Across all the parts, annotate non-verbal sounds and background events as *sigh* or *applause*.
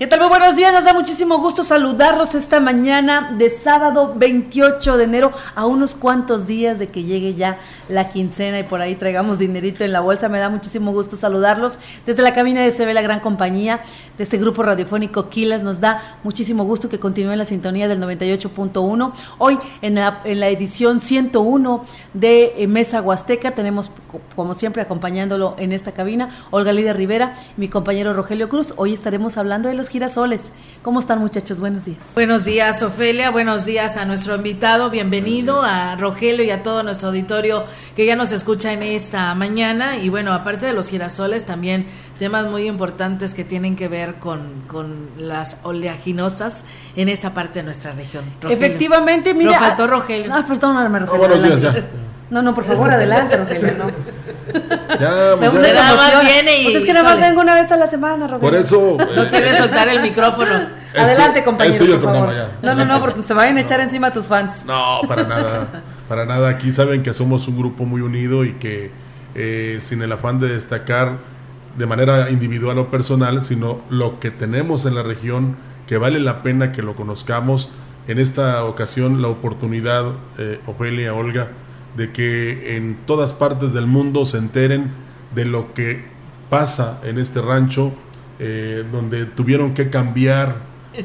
¿Qué tal? Buenos días, nos da muchísimo gusto saludarlos esta mañana de sábado 28 de enero, a unos cuantos días de que llegue ya la quincena y por ahí traigamos dinerito en la bolsa. Me da muchísimo gusto saludarlos desde la cabina de CB La Gran Compañía, de este grupo radiofónico Quilas. Nos da muchísimo gusto que continúen la sintonía del 98.1. Hoy en la, en la edición 101 de eh, Mesa Huasteca tenemos, como siempre, acompañándolo en esta cabina, Olga Lidia Rivera, mi compañero Rogelio Cruz. Hoy estaremos hablando de los girasoles. ¿Cómo están muchachos? Buenos días. Buenos días, Ofelia. Buenos días a nuestro invitado. Bienvenido a Rogelio y a todo nuestro auditorio que ya nos escucha en esta mañana. Y bueno, aparte de los girasoles, también temas muy importantes que tienen que ver con, con las oleaginosas en esa parte de nuestra región. Efectivamente, mira. Pero faltó Rogelio. Ah, perdóname, Rogelio. Oh, buenos días, ya. No, no, por favor, adelante, Rogelio, no. *laughs* Ya, *laughs* pues ya. Nada más viene y. Pues es que nada más vengo una vez a la semana, Rogelio. Por eso. no quiere soltar el micrófono. Adelante, compañero. No, no, no, porque se vayan a echar encima a tus fans. No, para nada. Para nada. Aquí saben que somos un grupo muy unido y que eh, sin el afán de destacar de manera individual o personal, sino lo que tenemos en la región, que vale la pena que lo conozcamos. En esta ocasión, la oportunidad, eh, Ofelia, Olga, de que en todas partes del mundo se enteren de lo que pasa en este rancho, eh, donde tuvieron que cambiar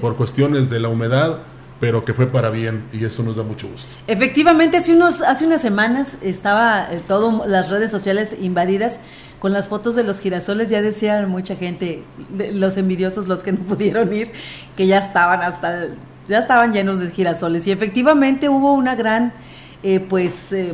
por cuestiones de la humedad, pero que fue para bien y eso nos da mucho gusto. Efectivamente, hace, unos, hace unas semanas estaba eh, todo las redes sociales invadidas con las fotos de los girasoles, ya decían mucha gente, los envidiosos, los que no *laughs* pudieron ir, que ya estaban hasta, ya estaban llenos de girasoles y efectivamente hubo una gran eh, pues eh,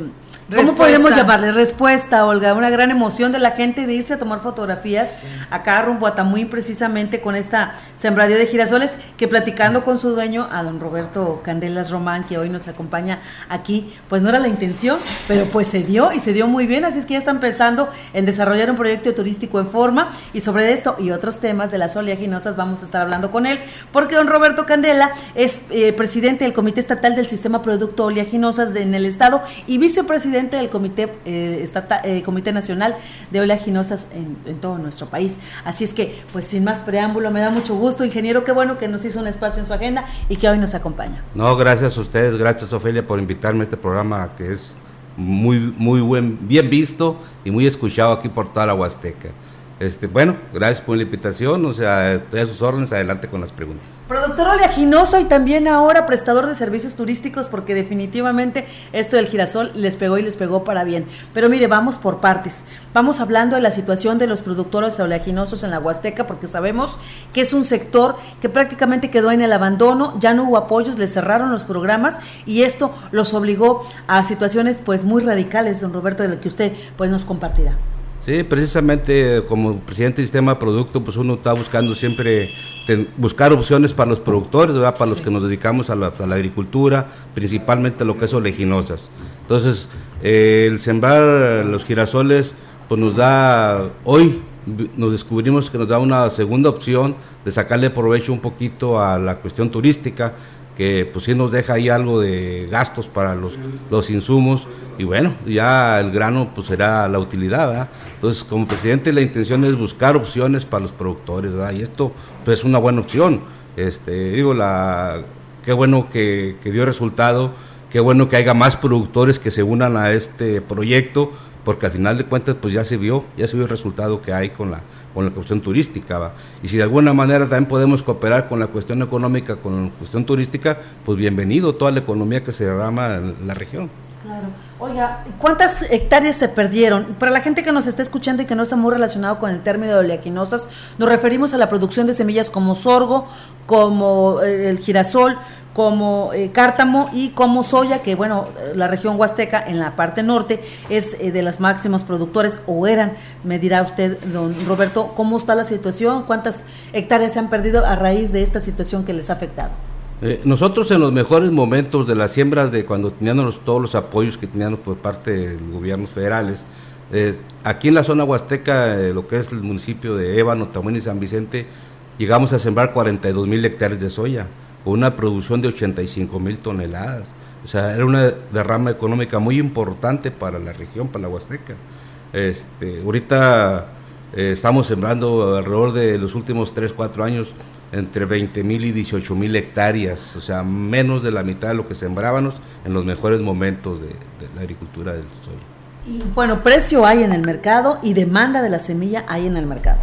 ¿Cómo podemos llamarle? Respuesta, Olga, una gran emoción de la gente de irse a tomar fotografías acá rumbo a precisamente con esta sembradía de girasoles que platicando con su dueño, a don Roberto Candelas Román, que hoy nos acompaña aquí, pues no era la intención, pero pues se dio y se dio muy bien, así es que ya están pensando en desarrollar un proyecto turístico en forma. Y sobre esto y otros temas de las oleaginosas vamos a estar hablando con él, porque don Roberto Candela es eh, presidente del Comité Estatal del Sistema Producto Oleaginosas en el Estado y vicepresidente del Comité, eh, eh, Comité Nacional de Oleaginosas en, en, todo nuestro país. Así es que, pues sin más preámbulo, me da mucho gusto, ingeniero, qué bueno que nos hizo un espacio en su agenda y que hoy nos acompaña. No, gracias a ustedes, gracias Ofelia por invitarme a este programa que es muy, muy buen, bien visto y muy escuchado aquí por toda la Huasteca. Este, bueno, gracias por la invitación, o sea, estoy a sus órdenes, adelante con las preguntas. Productor oleaginoso y también ahora prestador de servicios turísticos porque definitivamente esto del girasol les pegó y les pegó para bien. Pero mire, vamos por partes. Vamos hablando de la situación de los productores oleaginosos en la Huasteca porque sabemos que es un sector que prácticamente quedó en el abandono, ya no hubo apoyos, les cerraron los programas y esto los obligó a situaciones pues muy radicales, don Roberto, de lo que usted pues nos compartirá. Sí, precisamente como presidente del sistema de producto, pues uno está buscando siempre buscar opciones para los productores, ¿verdad? para los que nos dedicamos a la, agricultura, principalmente lo que es oleaginosas. Entonces, eh, el sembrar los girasoles, pues nos da, hoy nos descubrimos que nos da una segunda opción de sacarle provecho un poquito a la cuestión turística, que pues sí nos deja ahí algo de gastos para los, los insumos y bueno, ya el grano pues será la utilidad, ¿verdad? Entonces, como presidente la intención es buscar opciones para los productores, ¿verdad? Y esto pues es una buena opción. Este, digo, la qué bueno que, que dio resultado, qué bueno que haya más productores que se unan a este proyecto, porque al final de cuentas pues ya se vio, ya se vio el resultado que hay con la con la cuestión turística. Y si de alguna manera también podemos cooperar con la cuestión económica, con la cuestión turística, pues bienvenido toda la economía que se derrama en la región. Claro. Oiga, ¿cuántas hectáreas se perdieron? Para la gente que nos está escuchando y que no está muy relacionado con el término de oleaginosas, nos referimos a la producción de semillas como sorgo, como eh, el girasol, como eh, cártamo y como soya, que bueno, la región huasteca en la parte norte es eh, de los máximos productores, o eran, me dirá usted, don Roberto, ¿cómo está la situación? ¿Cuántas hectáreas se han perdido a raíz de esta situación que les ha afectado? Eh, nosotros en los mejores momentos de las siembras, de cuando teníamos todos los apoyos que teníamos por parte de los gobiernos federales, aquí en la zona huasteca, lo que es el municipio de Ébano, Tamuín y San Vicente, llegamos a sembrar 42 mil hectáreas de soya, una producción de 85 mil toneladas. O sea, era una derrama económica muy importante para la región, para la Huasteca. Este, ahorita eh, estamos sembrando alrededor de los últimos 3, 4 años entre 20 mil y 18 mil hectáreas, o sea, menos de la mitad de lo que sembrábamos en los mejores momentos de, la agricultura del soya. Y bueno, precio hay en el mercado y demanda de la semilla hay en el mercado.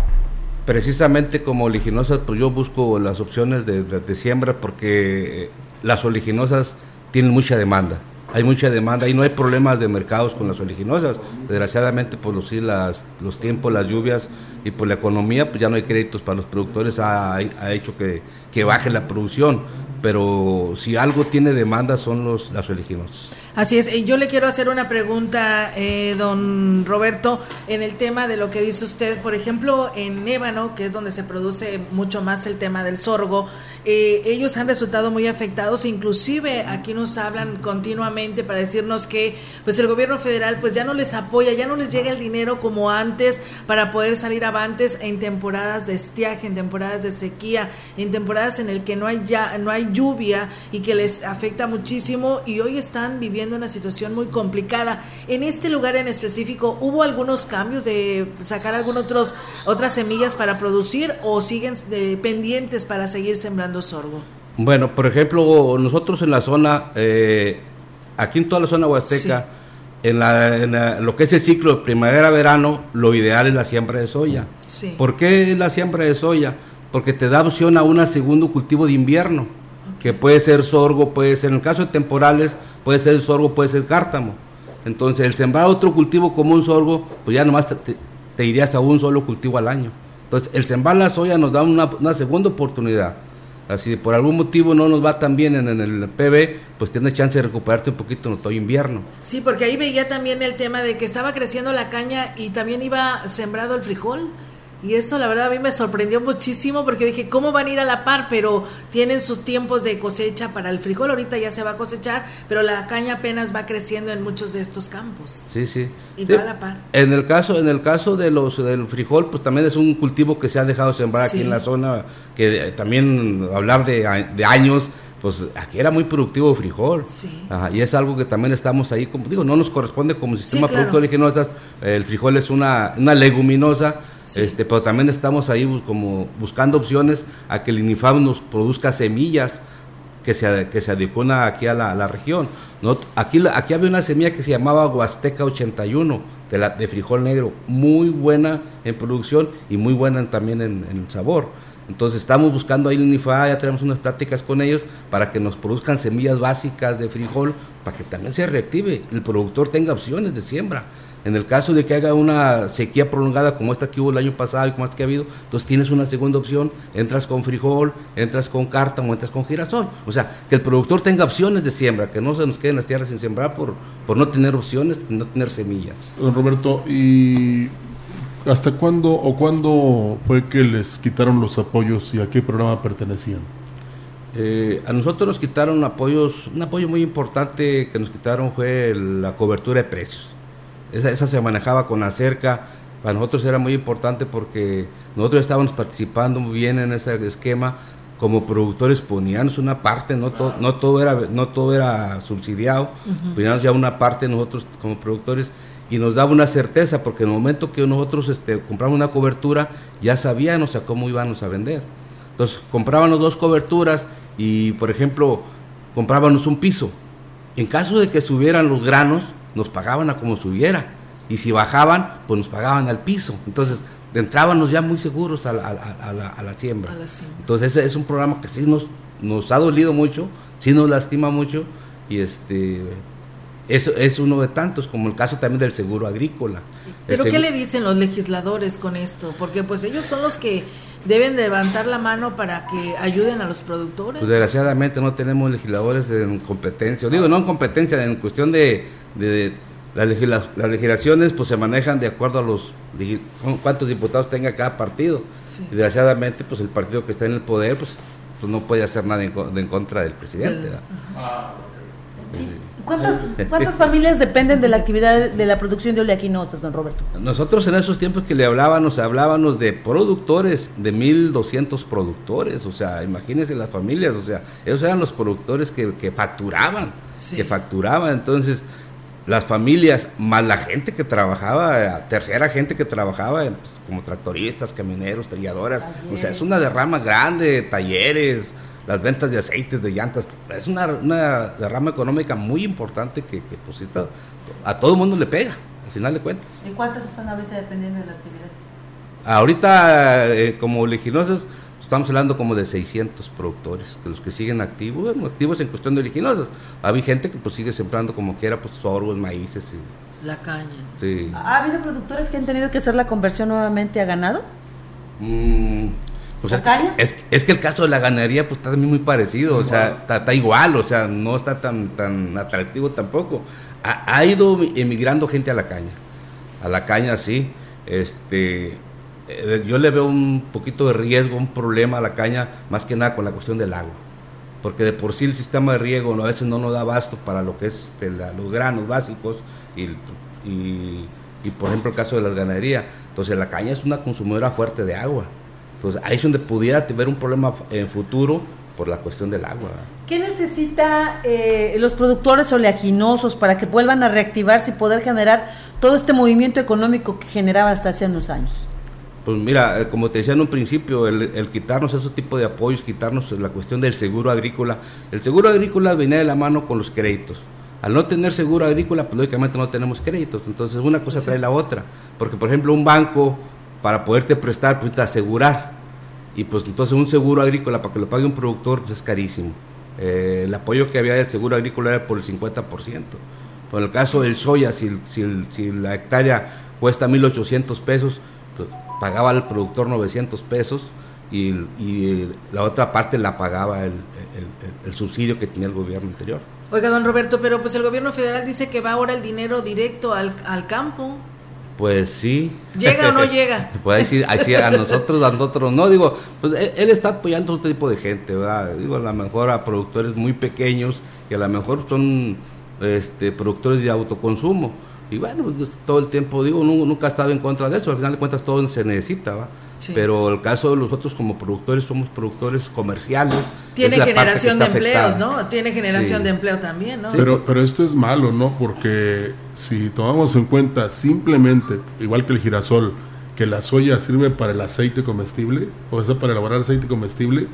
Precisamente como oleaginosas, pues yo busco las opciones de, de siembra porque eh, las oleaginosas tienen mucha demanda hay mucha demanda y no hay problemas de mercados con las oleaginosas. Desgraciadamente, por los, las, los tiempos, las lluvias y por la economía, pues ya no hay créditos para los productores, ha, ha hecho que, que, baje la producción. Pero si algo tiene demanda son los, las oleaginosas. Así es, yo le quiero hacer una pregunta, eh, don Roberto, en el tema de lo que dice usted, por ejemplo, en Ébano, que es donde se produce mucho más el tema del sorgo, eh, ellos han resultado muy afectados, inclusive aquí nos hablan continuamente para decirnos que pues el gobierno federal pues ya no les apoya, ya no les llega el dinero como antes para poder salir avantes en temporadas de estiaje, en temporadas de sequía, en temporadas en el que no hay ya no hay lluvia y que les afecta muchísimo y hoy están viviendo una situación muy complicada. En este lugar en específico, ¿hubo algunos cambios de sacar algunas otras semillas para producir o siguen eh, pendientes para seguir sembrando sorgo? Bueno, por ejemplo, nosotros en la zona, eh, aquí en toda la zona huasteca, en, la, lo que es el ciclo de primavera-verano, lo ideal es la siembra de soya. Sí. ¿Por qué la siembra de soya? Porque te da opción a un segundo cultivo de invierno, que puede ser sorgo, puede ser, en el caso de temporales, puede ser sorgo, puede ser cártamo. Entonces, el sembrar otro cultivo como un sorgo, pues ya nomás te, irías a un solo cultivo al año. Entonces, el sembrar la soya nos da una, una segunda oportunidad Así, por algún motivo no nos va tan bien en, el PB, pues tienes chance de recuperarte un poquito en otoño-invierno. Sí, porque ahí veía también el tema de que estaba creciendo la caña y también iba sembrado el frijol. Y eso la verdad a mí me sorprendió muchísimo porque dije, ¿cómo van a ir a la par? Pero tienen sus tiempos de cosecha para el frijol, ahorita ya se va a cosechar, pero la caña apenas va creciendo en muchos de estos campos. Sí, sí. Y va a la par. En el caso, en el caso de los del frijol, pues también es un cultivo que se ha dejado sembrar aquí en la zona, que también hablar de, de años, pues aquí era muy productivo el frijol. Sí. y es algo que también estamos ahí, como digo, no nos corresponde como sistema productor leguminoso, el frijol es una, una leguminosa, este, pero también estamos ahí como buscando opciones a que el INIFAM nos produzca semillas que se, que se aquí a la, región. ¿no? Aquí, aquí había una semilla que se llamaba Huasteca 81, de, la, de frijol negro, muy buena en producción y muy buena también en, el sabor. Entonces estamos buscando ahí en INIFA, ya tenemos unas pláticas con ellos para que nos produzcan semillas básicas de frijol, para que también se reactive, el productor tenga opciones de siembra. En el caso de que haga una sequía prolongada como esta que hubo el año pasado y como esta que ha habido, entonces tienes una segunda opción, entras con frijol, entras con cártamo, entras con girasol. O sea, que el productor tenga opciones de siembra, que no se nos queden las tierras sin sembrar por, por no tener opciones, no tener semillas. Don Roberto, ¿y hasta cuándo o cuándo fue que les quitaron los apoyos y a qué programa pertenecían? Eh, a nosotros nos quitaron apoyos, un apoyo muy importante que nos quitaron fue la cobertura de precios esa, se manejaba con la cerca. Para nosotros era muy importante porque nosotros estábamos participando muy bien en ese esquema. Como productores poníamos una parte, no, no, todo, era, no todo era subsidiado, poníamos ya una parte nosotros como productores y nos daba una certeza porque en el momento que nosotros este, compramos una cobertura ya sabíamos a cómo íbamos a vender. Entonces comprábamos dos coberturas y por ejemplo comprábamos un piso. En caso de que subieran los granos, nos pagaban a como subiera. Y si bajaban, pues nos pagaban al piso. Entonces, entrábamos ya muy seguros a la, a, la, a la siembra. Entonces, ese es un programa que sí nos, nos ha dolido mucho, sí nos lastima mucho. Y este eso es uno de tantos, como el caso también del seguro agrícola. ¿Pero qué le dicen los legisladores con esto? Porque pues ellos son los que deben levantar la mano para que ayuden a los productores. Pues desgraciadamente no tenemos legisladores en competencia, digo, no en competencia, en cuestión de, de las, legislaciones pues se manejan de acuerdo a los cuántos diputados tenga cada partido. Desgraciadamente pues el partido que está en el poder pues, pues no puede hacer nada en, contra del presidente. *laughs* ¿Cuántas, familias dependen de la actividad de la producción de oleaginosas, don Roberto? Nosotros en esos tiempos que le hablábamos, hablábamos de productores, de 1.200 productores, o sea, imagínense las familias, o sea, esos eran los productores que, facturaban, que facturaban, entonces las familias, más la gente que trabajaba, tercera gente que trabajaba, pues, como tractoristas, camioneros, trilladoras, o sea, es una derrama grande, talleres, las ventas de aceites, de llantas, es una, derrama económica muy importante que, que pues, a todo el mundo le pega, al final de cuentas. ¿Y cuántas están ahorita dependiendo de la actividad? Ahorita, eh, como leginosas, estamos hablando como de 600 productores, que los que siguen activos, activos en cuestión de leginosas. Hay gente que pues sigue sembrando como quiera, pues sorgos, maíces. Y, la caña. Sí. ¿Ha habido productores que han tenido que hacer la conversión nuevamente a ganado? Mm, pues es, que el caso de la ganadería pues está también muy parecido, o sea, está, igual, o sea, no está tan, tan atractivo tampoco. Ha, ido emigrando gente a la caña, a la caña sí, este, eh, yo le veo un poquito de riesgo, un problema a la caña, más que nada con la cuestión del agua, porque de por sí el sistema de riego a veces no nos da abasto para lo que es este, los granos básicos y, y, y, por ejemplo el caso de la ganadería, entonces la caña es una consumidora fuerte de agua entonces ahí es donde pudiera tener un problema en futuro por la cuestión del agua. ¿Qué necesita eh, los productores oleaginosos para que vuelvan a reactivarse y poder generar todo este movimiento económico que generaba hasta hace unos años? Pues mira, eh, como te decía en un principio, el, quitarnos ese tipo de apoyos, quitarnos la cuestión del seguro agrícola. El seguro agrícola viene de la mano con los créditos. Al no tener seguro agrícola, pues lógicamente no tenemos créditos. Entonces una cosa trae la otra. Porque por ejemplo un banco para poderte prestar, pues asegurar. Y pues entonces un seguro agrícola para que lo pague un productor pues es carísimo. Eh, el apoyo que había del seguro agrícola era por el 50%. Por el caso del soya, si, si, la hectárea cuesta 1.800 pesos, pues pagaba el productor 900 pesos y, y, la otra parte la pagaba el, el, subsidio que tenía el gobierno anterior. Oiga, don Roberto, pero pues el gobierno federal dice que va ahora el dinero directo al, al campo. Pues sí. ¿Llega o no *laughs* llega? pues ahí sí, a nosotros, a nosotros no. Digo, pues él, está apoyando a otro tipo de gente, ¿verdad? Digo, a lo mejor a productores muy pequeños, que a lo mejor son este, productores de autoconsumo. Y bueno, pues, todo el tiempo, digo, nunca ha estado en contra de eso. Al final de cuentas, todo se necesita, ¿va? Pero el caso de nosotros como productores, somos productores comerciales. Tiene generación de empleos, ¿no? Tiene generación de empleo también, ¿no? Pero, pero esto es malo, ¿no? Porque si tomamos en cuenta simplemente, igual que el girasol, que la soya sirve para el aceite comestible, o sea, para elaborar aceite comestible,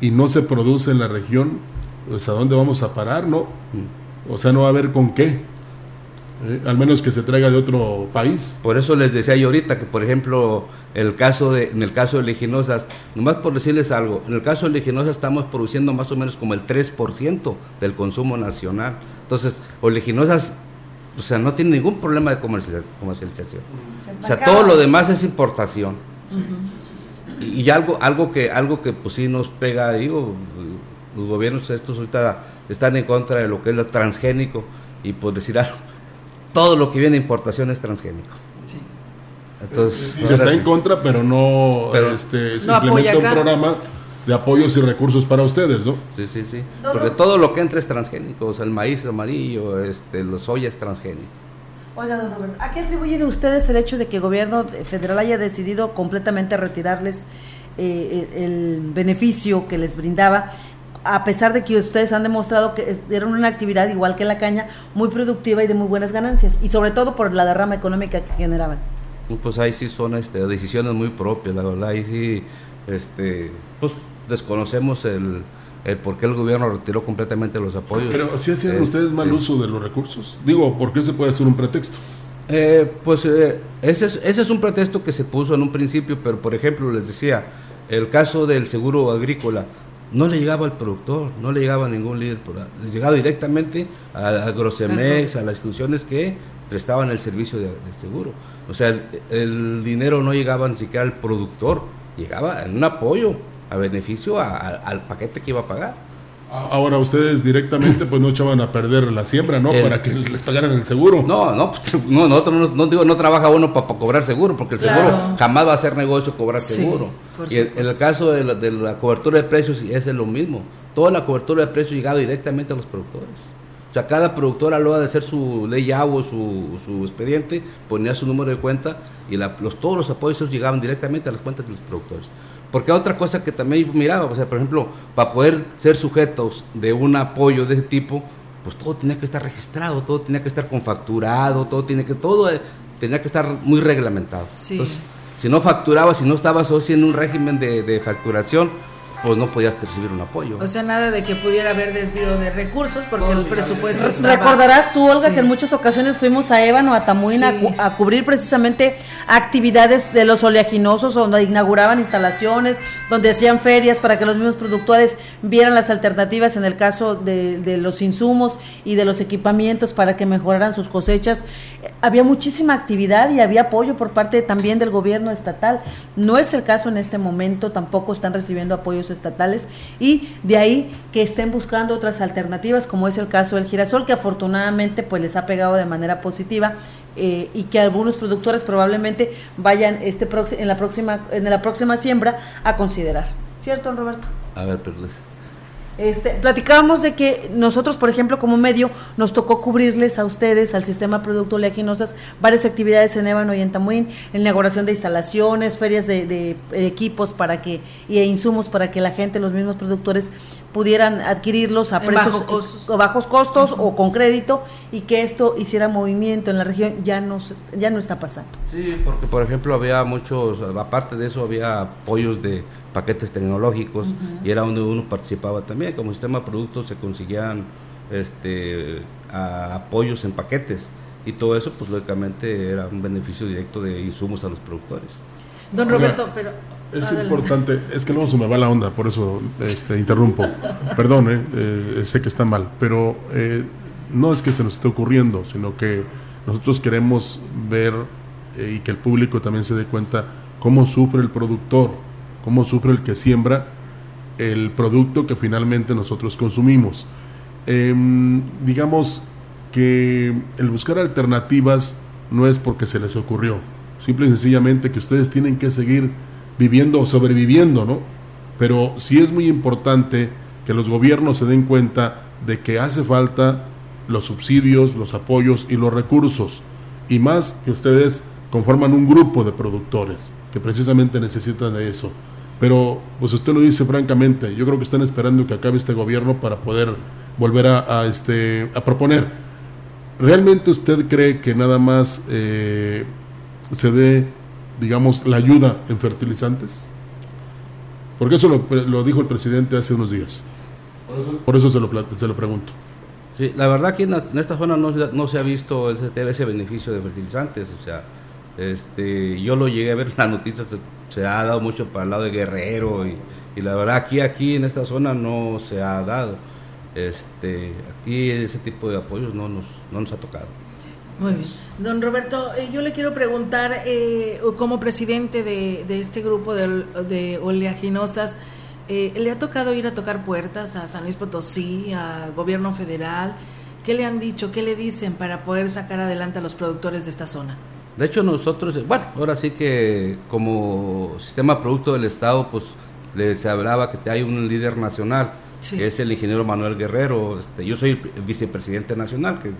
y no se produce en la región, pues a dónde vamos a parar, ¿no? O sea, no va a haber con qué. ¿Eh? al menos que se traiga de otro país. Por eso les decía yo ahorita que, por ejemplo, el caso de, en el caso de leginosas, nomás por decirles algo, en el caso de leginosas estamos produciendo más o menos como el 3% del consumo nacional. Entonces, oleaginosas, o sea, no tiene ningún problema de comercialización. O sea, todo lo demás es importación. y, algo, algo que, algo que pues sí nos pega, digo, los gobiernos estos ahorita están en contra de lo que es lo transgénico y por decir algo, todo lo que viene de importación es transgénico. Sí. Entonces, se está en contra, pero no este, se implementa un programa de apoyos y recursos para ustedes, ¿no? Sí, sí, sí. Porque todo lo que entra es transgénico, o sea, el maíz amarillo, este, los soya es transgénico. Oiga, don Roberto, ¿a qué atribuyen ustedes el hecho de que el gobierno federal haya decidido completamente retirarles eh, el beneficio que les brindaba a pesar de que ustedes han demostrado que era una actividad igual que la caña, muy productiva y de muy buenas ganancias, y sobre todo por la derrama económica que generaban. Pues ahí sí son este, decisiones muy propias, la verdad, ahí sí este, pues desconocemos el, por qué el gobierno retiró completamente los apoyos. Pero si hacían ustedes mal uso de los recursos, digo, ¿por qué se puede hacer un pretexto? Eh, pues eh, ese, es, ese es un pretexto que se puso en un principio, pero por ejemplo les decía, el caso del seguro agrícola, no le llegaba al productor, no le llegaba a ningún líder, le llegaba directamente a, a Grosemex, a las instituciones que prestaban el servicio de, seguro. O sea, el, dinero no llegaba ni siquiera al productor, llegaba en un apoyo, a beneficio al paquete que iba a pagar. Ahora ustedes directamente pues no echaban a perder la siembra, ¿no? para que les pagaran el seguro. No, no, pues, no, nosotros no, digo, no trabaja uno para cobrar seguro, porque el seguro jamás va a ser negocio cobrar seguro. Y en, el caso de la, cobertura de precios es lo mismo. Toda la cobertura de precios llegaba directamente a los productores. O sea, cada productor a la hora de hacer su ley agua, su, su expediente, ponía su número de cuenta y los, todos los apoyos llegaban directamente a las cuentas de los productores. Porque otra cosa que también miraba, o sea, por ejemplo, para poder ser sujetos de un apoyo de ese tipo, pues todo tenía que estar registrado, todo tenía que estar confacturado, todo tiene que, todo eh, tenía que estar muy reglamentado. Entonces, si no facturaba, si no estabas en un régimen de, de facturación, pues no podías recibir un apoyo. O sea, nada de que pudiera haber desvío de recursos porque el presupuesto estaba... Recordarás tú, Olga, que en muchas ocasiones fuimos a Ébano, a Tamuín, a, cubrir precisamente actividades de los oleaginosos, donde inauguraban instalaciones, donde hacían ferias para que los mismos productores vieran las alternativas en el caso de, de los insumos y de los equipamientos para que mejoraran sus cosechas. Había muchísima actividad y había apoyo por parte también del gobierno estatal. No es el caso en este momento, tampoco están recibiendo apoyos estatales y de ahí que estén buscando otras alternativas, como es el caso del girasol, que afortunadamente pues les ha pegado de manera positiva eh, y que algunos productores probablemente vayan este en la próxima en la próxima siembra a considerar. ¿Cierto, Roberto? A ver, pero este, platicábamos de que nosotros, por ejemplo, como medio, nos tocó cubrirles a ustedes, al sistema Producto Oleaginosas, varias actividades en Ébano y en Tamuín, en inauguración de instalaciones, ferias de, equipos para que y insumos para que la gente, los mismos productores, pudieran adquirirlos a precios costos. bajos costos o con crédito y que esto hiciera movimiento en la región ya no ya no está pasando. Sí, porque por ejemplo había muchos, aparte de eso había apoyos de paquetes tecnológicos y era donde uno participaba también. Como sistema de productos se conseguían este, apoyos en paquetes y todo eso pues lógicamente era un beneficio directo de insumos a los productores. Don Roberto, pero... Es importante, es que luego se me va la onda, por eso este, interrumpo. *laughs* Perdón, eh, eh, sé que está mal, pero eh, no es que se nos esté ocurriendo, sino que nosotros queremos ver y que el público también se dé cuenta cómo sufre el productor cómo sufre el que siembra el producto que finalmente nosotros consumimos. Em, digamos que el buscar alternativas no es porque se les ocurrió, simple y sencillamente que ustedes tienen que seguir viviendo o sobreviviendo, ¿no? Pero sí es muy importante que los gobiernos se den cuenta de que hace falta los subsidios, los apoyos y los recursos, y más que ustedes conforman un grupo de productores que precisamente necesitan de eso. Pero, pues usted lo dice francamente, yo creo que están esperando que acabe este gobierno para poder volver a, este, a proponer. ¿Realmente usted cree que nada más eh, se dé, digamos, la ayuda en fertilizantes? Porque eso lo, dijo el presidente hace unos días. Por eso, se, lo, se lo pregunto. Sí, la verdad que en, esta zona no, no, se ha visto ese, ese beneficio de fertilizantes. O sea, este, yo lo llegué a ver en las noticias se ha dado mucho para el lado de Guerrero y, la verdad aquí aquí en esta zona no se ha dado. Este, aquí ese tipo de apoyos no nos, no nos ha tocado. Muy bien. Don Roberto, eh, yo le quiero preguntar, eh, como presidente de, este grupo de, de oleaginosas, eh, ¿le ha tocado ir a tocar puertas a San Luis Potosí, a gobierno federal? ¿Qué le han dicho? ¿Qué le dicen para poder sacar adelante a los productores de esta zona? De hecho, nosotros, bueno, ahora sí que como sistema producto del Estado, pues les hablaba que hay un líder nacional, que es el ingeniero Manuel Guerrero. Este, yo soy vicepresidente nacional, que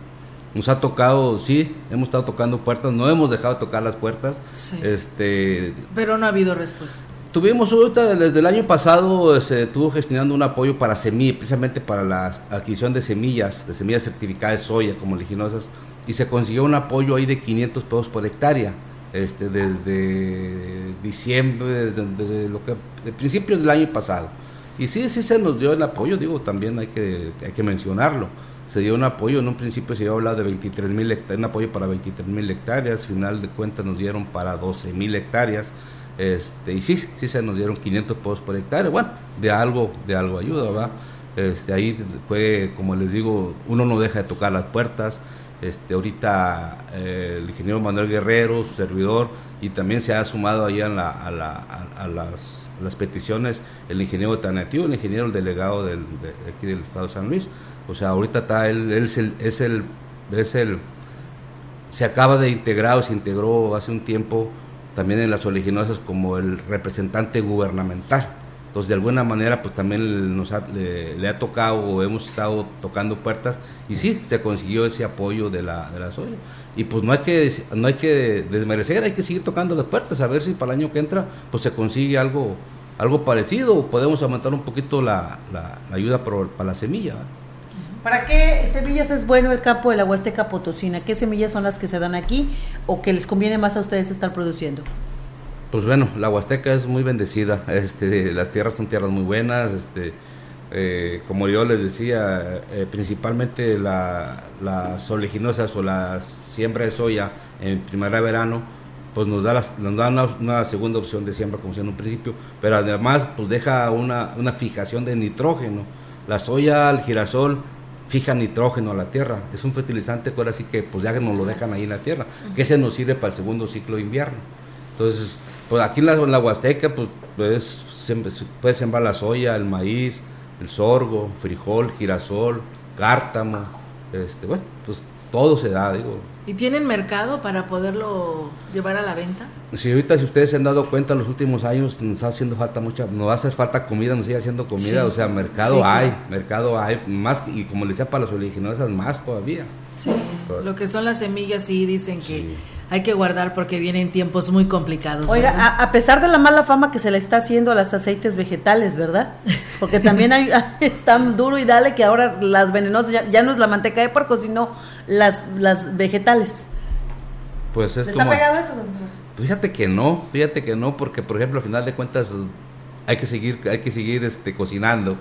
nos ha tocado, sí, hemos estado tocando puertas, no hemos dejado de tocar las puertas. Este, Pero no ha habido respuesta. Tuvimos ahorita, desde el año pasado, se estuvo gestionando un apoyo para semillas, precisamente para la adquisición de semillas, de semillas certificadas de soya, como leginosas y se consiguió un apoyo ahí de 500 pesos por hectárea este, desde diciembre, desde, lo que, de principios del año pasado. Y sí, sí se nos dio el apoyo, digo, también hay que, hay que mencionarlo. Se dio un apoyo, en un principio se iba a hablar de 23 mil hectáreas, un apoyo para 23 mil hectáreas, final de cuentas nos dieron para 12 mil hectáreas. Este, y sí, sí se nos dieron 500 pesos por hectárea, bueno, de algo, de algo ayuda, ¿verdad? Este, ahí fue, como les digo, uno no deja de tocar las puertas, este, ahorita eh, el ingeniero Manuel Guerrero, su servidor, y también se ha sumado ahí a, las, peticiones el ingeniero Tanativo, el ingeniero delegado del, de, aquí del estado de San Luis. O sea, ahorita está él, él es, el, es, el, es el, se acaba de integrar o se integró hace un tiempo también en las oleaginosas como el representante gubernamental. Entonces, de alguna manera, pues también nos le, ha tocado o hemos estado tocando puertas y sí, se consiguió ese apoyo de la, de. Y pues no hay que no hay que desmerecer, hay que seguir tocando las puertas, a ver si para el año que entra pues se consigue algo algo parecido o podemos aumentar un poquito la, la, ayuda para, la semilla. ¿Para qué semillas es bueno el campo de la Huasteca Potosina? ¿Qué semillas son las que se dan aquí o que les conviene más a ustedes estar produciendo? Pues bueno, la Huasteca es muy bendecida, este, las tierras son tierras muy buenas, este, eh, como yo les decía, eh, principalmente la, las oleaginosas o la siembra de soya en primavera-verano, pues nos da, nos da una, segunda opción de siembra, como decía en un principio, pero además pues deja una, una fijación de nitrógeno. La soya, el girasol, fija nitrógeno a la tierra. Es un fertilizante que ahora sí que pues ya nos lo dejan ahí en la tierra, que se nos sirve para el segundo ciclo de invierno. Entonces, pues aquí en la, en la Huasteca, pues, pues puede sembrar la soya, el maíz, el sorgo, frijol, girasol, cártamo, este, bueno, pues todo se da, digo. ¿Y tienen mercado para poderlo llevar a la venta? Sí, ahorita si ustedes se han dado cuenta en los últimos años nos está haciendo falta mucha, nos va a hacer falta comida, nos sigue haciendo comida, o sea, mercado hay, mercado hay, más, y como les decía para las oleaginosas, más todavía. Sí, lo que son las semillas sí dicen que hay que guardar porque vienen tiempos muy complicados. Oiga, a, pesar de la mala fama que se le está haciendo a los aceites vegetales, ¿verdad? Porque también hay, *laughs* tan duro y dale que ahora las venenosas ya, no es la manteca de porco, sino las, las vegetales. Pues es ¿Les ha pegado eso? Fíjate que no, fíjate que no, porque por ejemplo, al final de cuentas hay que seguir, hay que seguir este, cocinando.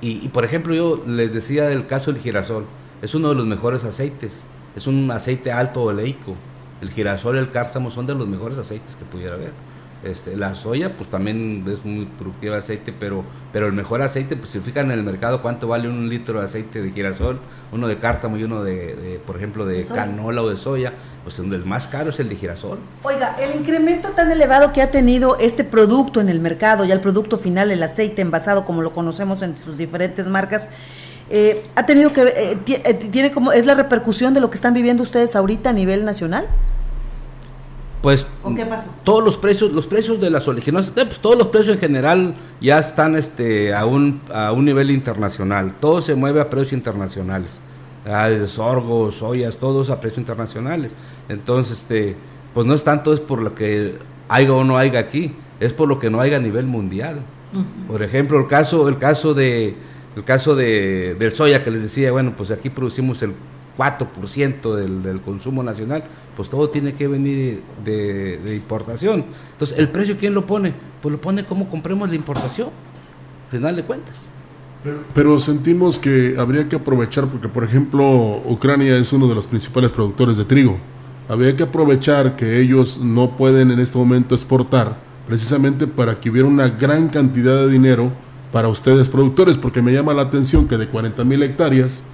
Y, y por ejemplo, yo les decía del caso del girasol, es uno de los mejores aceites, es un aceite alto oleico el girasol el cártamo son de los mejores aceites que pudiera haber. Este, la soya, pues también es muy productiva de aceite, pero, pero el mejor aceite, pues si fijan en el mercado cuánto vale un litro de aceite de girasol, uno de cártamo y uno de, por ejemplo, de, canola o de soya, pues el más caro es el de girasol. Oiga, el incremento tan elevado que ha tenido este producto en el mercado, ya el producto final, el aceite envasado, como lo conocemos en sus diferentes marcas, eh, ha tenido que, eh, eh, tiene como, es la repercusión de lo que están viviendo ustedes ahorita a nivel nacional? Pues todos los precios, los precios de las oleaginosas, pues todos los precios en general ya están este a un, a un nivel internacional, todo se mueve a precios internacionales, ah, desde sorgo, soyas, todos a precios internacionales. Entonces, este, pues no es tanto es por lo que haya o no haya aquí, es por lo que no haya a nivel mundial. Por ejemplo, el caso, el caso de el caso de, del soya que les decía, bueno, pues aquí producimos el 4% del, del consumo nacional, pues todo tiene que venir de, importación. Entonces, ¿el precio quién lo pone? Pues lo pone como compremos la importación, al final de cuentas. Pero, sentimos que habría que aprovechar, porque por ejemplo, Ucrania es uno de los principales productores de trigo. Habría que aprovechar que ellos no pueden en este momento exportar, precisamente para que hubiera una gran cantidad de dinero para ustedes productores, porque me llama la atención que de 40 mil hectáreas,